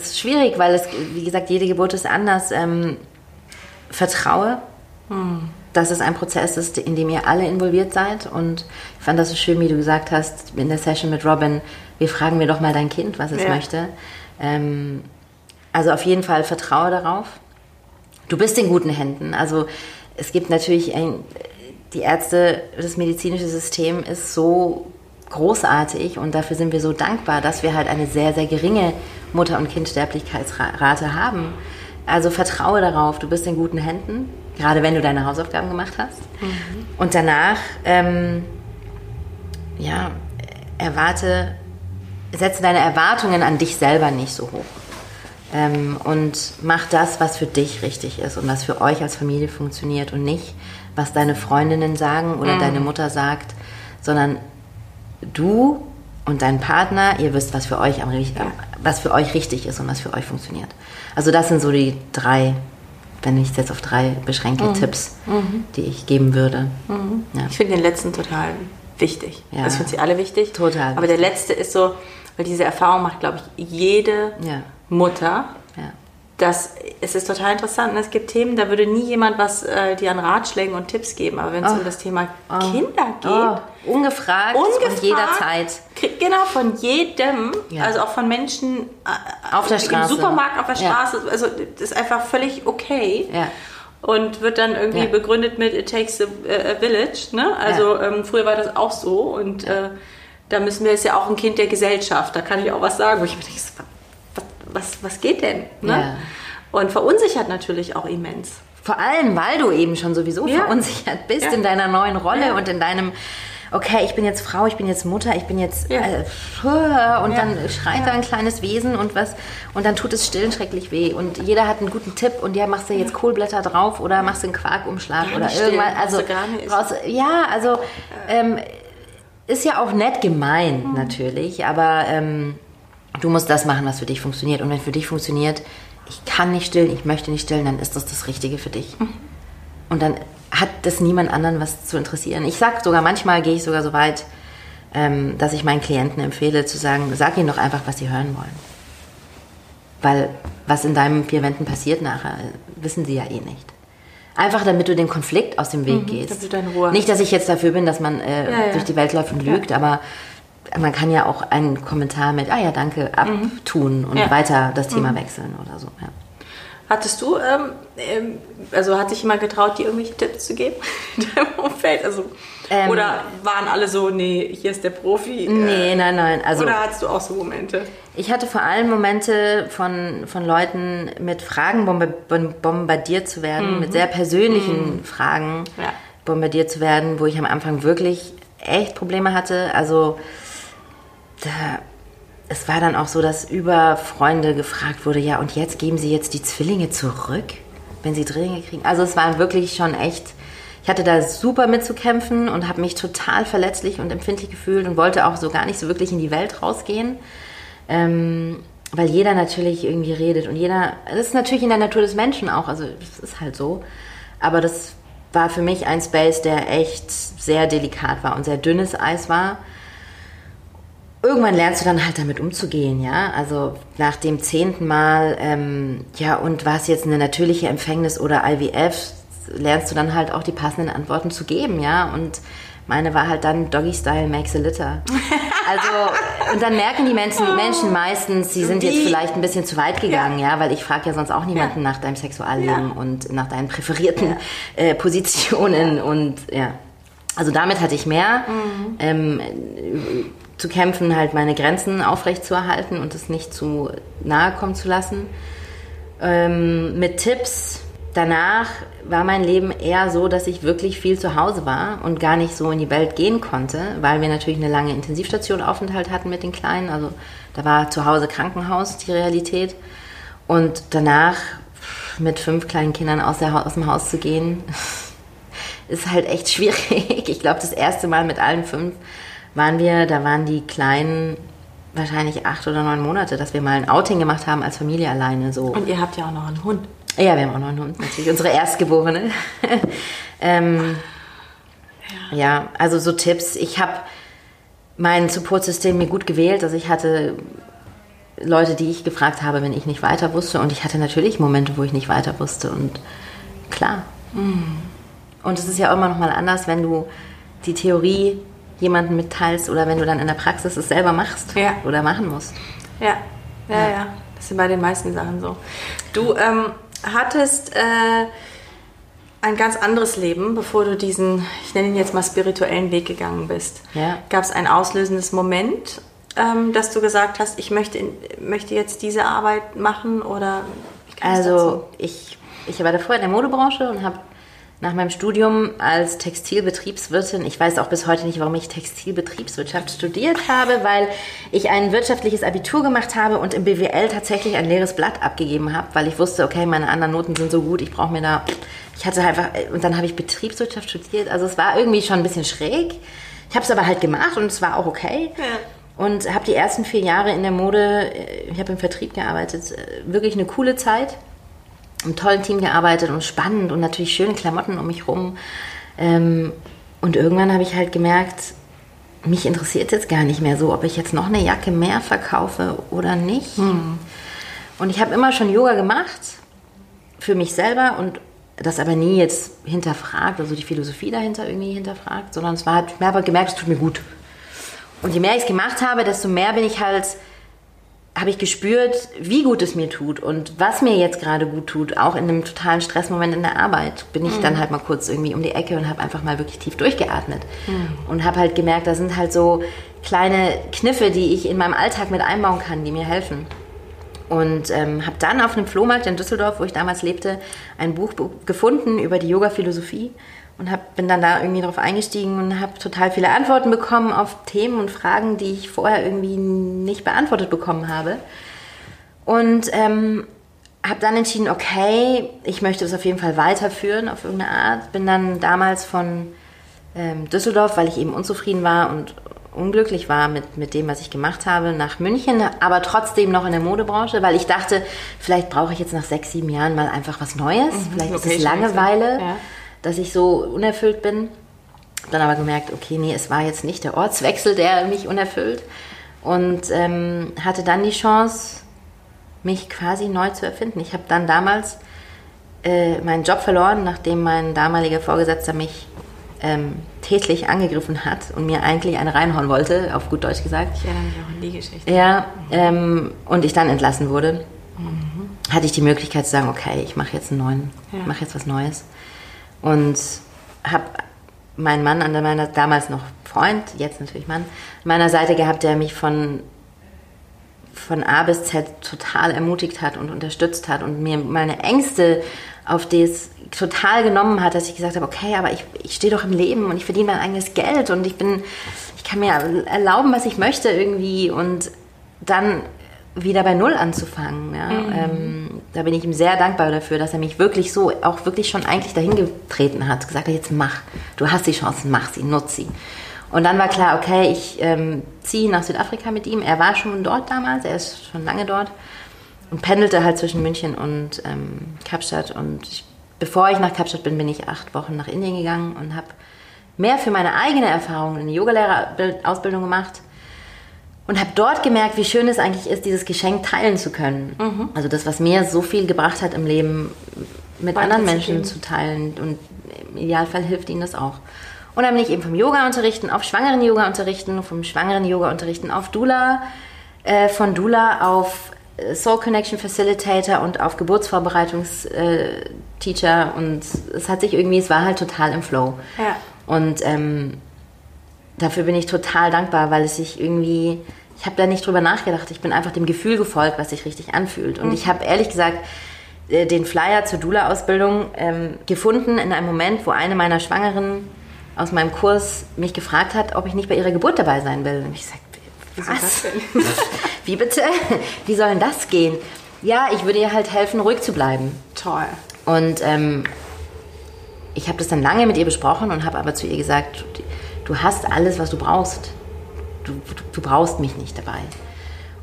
ist schwierig, weil es, wie gesagt, jede Geburt ist anders. Ähm, vertraue, hm. Dass es ein Prozess ist, in dem ihr alle involviert seid. Und ich fand das so schön, wie du gesagt hast in der Session mit Robin, wir fragen mir doch mal dein Kind, was es ja. möchte. Ähm, also auf jeden Fall vertraue darauf. Du bist in guten Händen. Also es gibt natürlich ein, die Ärzte, das medizinische System ist so großartig und dafür sind wir so dankbar, dass wir halt eine sehr, sehr geringe Mutter- und Kindsterblichkeitsrate haben. Also vertraue darauf, du bist in guten Händen, gerade wenn du deine Hausaufgaben gemacht hast. Mhm. Und danach, ähm, ja, erwarte, setze deine Erwartungen an dich selber nicht so hoch. Ähm, und mach das, was für dich richtig ist und was für euch als Familie funktioniert und nicht, was deine Freundinnen sagen oder mhm. deine Mutter sagt, sondern du und dein Partner, ihr wisst, was für euch am, ja. was für euch richtig ist und was für euch funktioniert. Also das sind so die drei, wenn ich es jetzt auf drei beschränke, mhm. Tipps, mhm. die ich geben würde. Mhm. Ja. Ich finde den letzten total wichtig. Ja. Das finden sie alle wichtig. Total. Aber der letzte ist so, weil diese Erfahrung macht, glaube ich, jede ja. Mutter. Das, es ist total interessant. Und es gibt Themen, da würde nie jemand was äh, dir an Ratschlägen und Tipps geben. Aber wenn es oh. um das Thema oh. Kinder geht, oh. ungefragt, ungefragt und jederzeit. Genau, von jedem, ja. also auch von Menschen äh, auf der Straße. im Supermarkt, auf der Straße. Ja. Also das ist einfach völlig okay. Ja. Und wird dann irgendwie begründet mit It takes a, a village. Ne? Also ähm, früher war das auch so. Und äh, da müssen wir, ist ja auch ein Kind der Gesellschaft. Da kann ich auch was sagen, wo ich mir denke, was, was geht denn? Ne? Ja. Und verunsichert natürlich auch immens. Vor allem, weil du eben schon sowieso ja. verunsichert bist ja. in deiner neuen Rolle und in deinem okay, ich bin jetzt Frau, ich bin jetzt Mutter, ich bin jetzt ja. äh, und ja. dann schreit ja. da ein kleines Wesen und was und dann tut es stillen schrecklich weh und jeder hat einen guten Tipp und ja, machst du jetzt Kohlblätter drauf oder machst du einen Quarkumschlag oder irgendwas, also raus, ja, also ähm, ist ja auch nett gemeint mhm. natürlich, aber ähm, Du musst das machen, was für dich funktioniert. Und wenn für dich funktioniert, ich kann nicht stillen, ich möchte nicht stillen, dann ist das das Richtige für dich. Mhm. Und dann hat das niemand anderen was zu interessieren. Ich sage sogar, manchmal gehe ich sogar so weit, ähm, dass ich meinen Klienten empfehle, zu sagen, sag ihnen doch einfach, was sie hören wollen. Weil was in deinem vier Wänden passiert nachher, wissen sie ja eh nicht. Einfach damit du dem Konflikt aus dem Weg mhm, gehst. Nicht, dass ich jetzt dafür bin, dass man äh, ja, ja. durch die Welt läuft und lügt, ja. aber man kann ja auch einen Kommentar mit, ah ja, danke, abtun und ja. weiter das Thema mhm. wechseln oder so. Ja. Hattest du, ähm, ähm, also hat sich jemand getraut, dir irgendwelche Tipps zu geben in deinem Umfeld? Also, ähm, oder waren alle so, nee, hier ist der Profi? Nee, äh, nein, nein. Also, oder hattest du auch so Momente? Ich hatte vor allem Momente von, von Leuten mit Fragen bombardiert zu werden, mhm. mit sehr persönlichen mhm. Fragen ja. bombardiert zu werden, wo ich am Anfang wirklich echt Probleme hatte. Also da, es war dann auch so, dass über Freunde gefragt wurde, ja, und jetzt geben Sie jetzt die Zwillinge zurück, wenn Sie Drillinge kriegen. Also es war wirklich schon echt, ich hatte da super mitzukämpfen und habe mich total verletzlich und empfindlich gefühlt und wollte auch so gar nicht so wirklich in die Welt rausgehen. Ähm, weil jeder natürlich irgendwie redet und jeder, das ist natürlich in der Natur des Menschen auch, also das ist halt so. Aber das war für mich ein Space, der echt sehr delikat war und sehr dünnes Eis war irgendwann lernst du dann halt damit umzugehen, ja. Also nach dem zehnten Mal, ähm, ja, und war es jetzt eine natürliche Empfängnis oder IVF, lernst du dann halt auch die passenden Antworten zu geben, ja. Und meine war halt dann Doggy Style makes a litter. Also, und dann merken die Menschen, Menschen meistens, sie sind jetzt vielleicht ein bisschen zu weit gegangen, ja, ja weil ich frage ja sonst auch niemanden ja. nach deinem Sexualleben ja. und nach deinen präferierten äh, Positionen und ja. Also damit hatte ich mehr. Mhm. Ähm, zu kämpfen, halt meine Grenzen aufrechtzuerhalten und es nicht zu nahe kommen zu lassen. Ähm, mit Tipps. Danach war mein Leben eher so, dass ich wirklich viel zu Hause war und gar nicht so in die Welt gehen konnte, weil wir natürlich eine lange Intensivstation Aufenthalt hatten mit den Kleinen. Also da war zu Hause Krankenhaus die Realität. Und danach mit fünf kleinen Kindern aus, der, aus dem Haus zu gehen, ist halt echt schwierig. Ich glaube, das erste Mal mit allen fünf waren wir, da waren die Kleinen wahrscheinlich acht oder neun Monate, dass wir mal ein Outing gemacht haben als Familie alleine. So. Und ihr habt ja auch noch einen Hund. Ja, wir haben auch noch einen Hund, natürlich. Unsere Erstgeborene. ähm, ja. ja, also so Tipps. Ich habe mein Supportsystem mir gut gewählt. Also ich hatte Leute, die ich gefragt habe, wenn ich nicht weiter wusste. Und ich hatte natürlich Momente, wo ich nicht weiter wusste. Und klar. Mhm. Und es ist ja auch immer noch mal anders, wenn du die Theorie jemanden mitteilst oder wenn du dann in der Praxis es selber machst ja. oder machen musst. Ja, ja, ja. ja. Das ist bei den meisten Sachen so. Du ähm, hattest äh, ein ganz anderes Leben, bevor du diesen, ich nenne ihn jetzt mal spirituellen Weg gegangen bist. Ja. Gab es ein auslösendes Moment, ähm, dass du gesagt hast, ich möchte, möchte jetzt diese Arbeit machen oder? Also ich, ich war davor in der Modebranche und habe nach meinem Studium als Textilbetriebswirtin, ich weiß auch bis heute nicht, warum ich Textilbetriebswirtschaft studiert habe, weil ich ein wirtschaftliches Abitur gemacht habe und im BWL tatsächlich ein leeres Blatt abgegeben habe, weil ich wusste, okay, meine anderen Noten sind so gut, ich brauche mir da, ich hatte einfach, und dann habe ich Betriebswirtschaft studiert, also es war irgendwie schon ein bisschen schräg. Ich habe es aber halt gemacht und es war auch okay. Ja. Und habe die ersten vier Jahre in der Mode, äh, ich habe im Vertrieb gearbeitet, äh, wirklich eine coole Zeit einem tollen Team gearbeitet und spannend und natürlich schöne Klamotten um mich rum. Ähm, und irgendwann habe ich halt gemerkt, mich interessiert jetzt gar nicht mehr so, ob ich jetzt noch eine Jacke mehr verkaufe oder nicht. Hm. Und ich habe immer schon Yoga gemacht für mich selber und das aber nie jetzt hinterfragt, also die Philosophie dahinter irgendwie hinterfragt, sondern es war halt, ich habe gemerkt, es tut mir gut. Und je mehr ich es gemacht habe, desto mehr bin ich halt habe ich gespürt, wie gut es mir tut und was mir jetzt gerade gut tut, auch in einem totalen Stressmoment in der Arbeit, bin ich mhm. dann halt mal kurz irgendwie um die Ecke und habe einfach mal wirklich tief durchgeatmet mhm. und habe halt gemerkt, da sind halt so kleine Kniffe, die ich in meinem Alltag mit einbauen kann, die mir helfen. Und ähm, habe dann auf einem Flohmarkt in Düsseldorf, wo ich damals lebte, ein Buch gefunden über die Yoga-Philosophie und hab, bin dann da irgendwie drauf eingestiegen und habe total viele Antworten bekommen auf Themen und Fragen, die ich vorher irgendwie nicht beantwortet bekommen habe. Und ähm, habe dann entschieden, okay, ich möchte das auf jeden Fall weiterführen auf irgendeine Art. Bin dann damals von ähm, Düsseldorf, weil ich eben unzufrieden war und unglücklich war mit, mit dem, was ich gemacht habe, nach München, aber trotzdem noch in der Modebranche, weil ich dachte, vielleicht brauche ich jetzt nach sechs, sieben Jahren mal einfach was Neues. Mhm, vielleicht ist es Langeweile. Ja dass ich so unerfüllt bin. Dann aber gemerkt, okay, nee, es war jetzt nicht der Ortswechsel, der mich unerfüllt. Und ähm, hatte dann die Chance, mich quasi neu zu erfinden. Ich habe dann damals äh, meinen Job verloren, nachdem mein damaliger Vorgesetzter mich ähm, tätlich angegriffen hat und mir eigentlich eine reinhauen wollte, auf gut Deutsch gesagt. Ich erinnere mich auch an die Geschichte. Ja, ähm, und ich dann entlassen wurde, mhm. hatte ich die Möglichkeit zu sagen, okay, ich mache jetzt einen neuen, ja. mache jetzt was Neues. Und habe meinen Mann an meiner, damals noch Freund, jetzt natürlich Mann, an meiner Seite gehabt, der mich von, von A bis Z total ermutigt hat und unterstützt hat und mir meine Ängste auf das total genommen hat, dass ich gesagt habe, okay, aber ich, ich stehe doch im Leben und ich verdiene mein eigenes Geld und ich bin, ich kann mir erlauben, was ich möchte irgendwie. Und dann wieder bei Null anzufangen. Ja. Mhm. Ähm, da bin ich ihm sehr dankbar dafür, dass er mich wirklich so, auch wirklich schon eigentlich dahin getreten hat, gesagt hat, jetzt mach, du hast die Chance, mach sie, nutz sie. Und dann war klar, okay, ich ähm, ziehe nach Südafrika mit ihm. Er war schon dort damals, er ist schon lange dort und pendelte halt zwischen München und ähm, Kapstadt. Und ich, bevor ich nach Kapstadt bin, bin ich acht Wochen nach Indien gegangen und habe mehr für meine eigene Erfahrung in die Yogalehrerausbildung gemacht und habe dort gemerkt, wie schön es eigentlich ist, dieses Geschenk teilen zu können. Mhm. Also das, was mir so viel gebracht hat im Leben, mit anderen Menschen zu teilen. Und im Idealfall hilft ihnen das auch. Und dann bin ich eben vom Yoga unterrichten auf schwangeren Yoga unterrichten, vom schwangeren Yoga unterrichten auf Dula, äh, von Dula auf äh, Soul Connection Facilitator und auf Geburtsvorbereitungsteacher. und es hat sich irgendwie, es war halt total im Flow. Ja. Und ähm, dafür bin ich total dankbar, weil es sich irgendwie, ich habe da nicht drüber nachgedacht. Ich bin einfach dem Gefühl gefolgt, was sich richtig anfühlt. Und mhm. ich habe ehrlich gesagt äh, den Flyer zur Dula-Ausbildung ähm, gefunden in einem Moment, wo eine meiner Schwangeren aus meinem Kurs mich gefragt hat, ob ich nicht bei ihrer Geburt dabei sein will. Und ich sagte, was? Wie bitte? Wie soll denn das gehen? Ja, ich würde ihr halt helfen, ruhig zu bleiben. Toll. Und ähm, ich habe das dann lange mit ihr besprochen und habe aber zu ihr gesagt, du hast alles, was du brauchst. Du, du, du brauchst mich nicht dabei.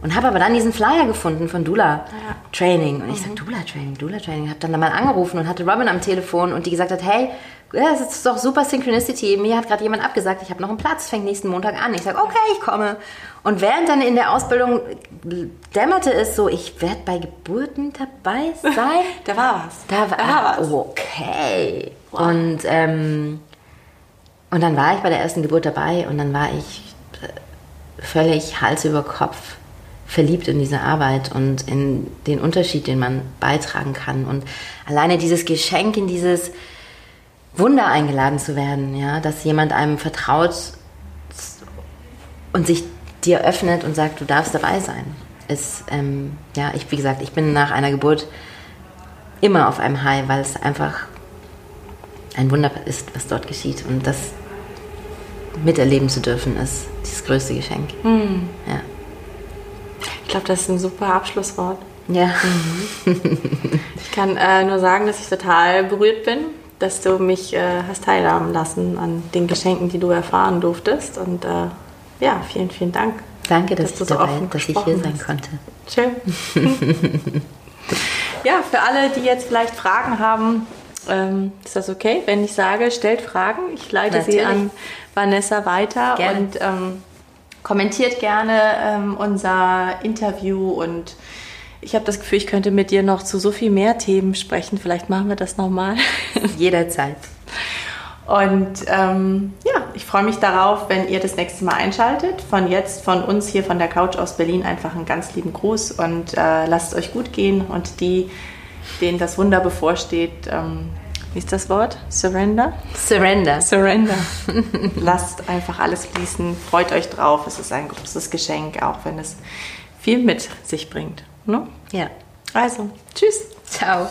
Und habe aber dann diesen Flyer gefunden von Dula. Training. Und ich mhm. sage, Dula Training, Dula Training. Habe dann mal angerufen und hatte Robin am Telefon und die gesagt hat, hey, ja, es ist doch super Synchronicity. Mir hat gerade jemand abgesagt, ich habe noch einen Platz, fängt nächsten Montag an. Ich sage, okay, ich komme. Und während dann in der Ausbildung dämmerte es so, ich werde bei Geburten dabei sein. da war was. Da war, da war was. Okay. Wow. Und, ähm, und dann war ich bei der ersten Geburt dabei und dann war ich völlig Hals über Kopf verliebt in diese Arbeit und in den Unterschied, den man beitragen kann. Und alleine dieses Geschenk in dieses Wunder eingeladen zu werden, ja, dass jemand einem vertraut und sich dir öffnet und sagt, du darfst dabei sein. Ist, ähm, ja, ich, wie gesagt, ich bin nach einer Geburt immer auf einem High, weil es einfach ein Wunder ist, was dort geschieht. Und das miterleben zu dürfen, ist das größte Geschenk. Mhm. Ja. Ich glaube, das ist ein super Abschlusswort. Ja. Mhm. ich kann äh, nur sagen, dass ich total berührt bin dass du mich äh, hast teilhaben lassen an den Geschenken, die du erfahren durftest. Und äh, ja, vielen, vielen Dank. Danke, dass, dass du so dabei, dass ich hier sein konnte. Schön. ja, für alle, die jetzt vielleicht Fragen haben, ähm, ist das okay, wenn ich sage, stellt Fragen. Ich leite Natürlich. sie an Vanessa weiter gerne. und ähm, kommentiert gerne ähm, unser Interview und ich habe das Gefühl, ich könnte mit dir noch zu so viel mehr Themen sprechen. Vielleicht machen wir das nochmal. Jederzeit. Und ähm, ja, ich freue mich darauf, wenn ihr das nächste Mal einschaltet. Von jetzt, von uns hier von der Couch aus Berlin, einfach einen ganz lieben Gruß und äh, lasst es euch gut gehen. Und die, denen das Wunder bevorsteht, ähm, wie ist das Wort? Surrender? Surrender. Surrender. lasst einfach alles fließen. Freut euch drauf. Es ist ein großes Geschenk, auch wenn es viel mit sich bringt. Ne? Ja. Also, tschüss. Ciao.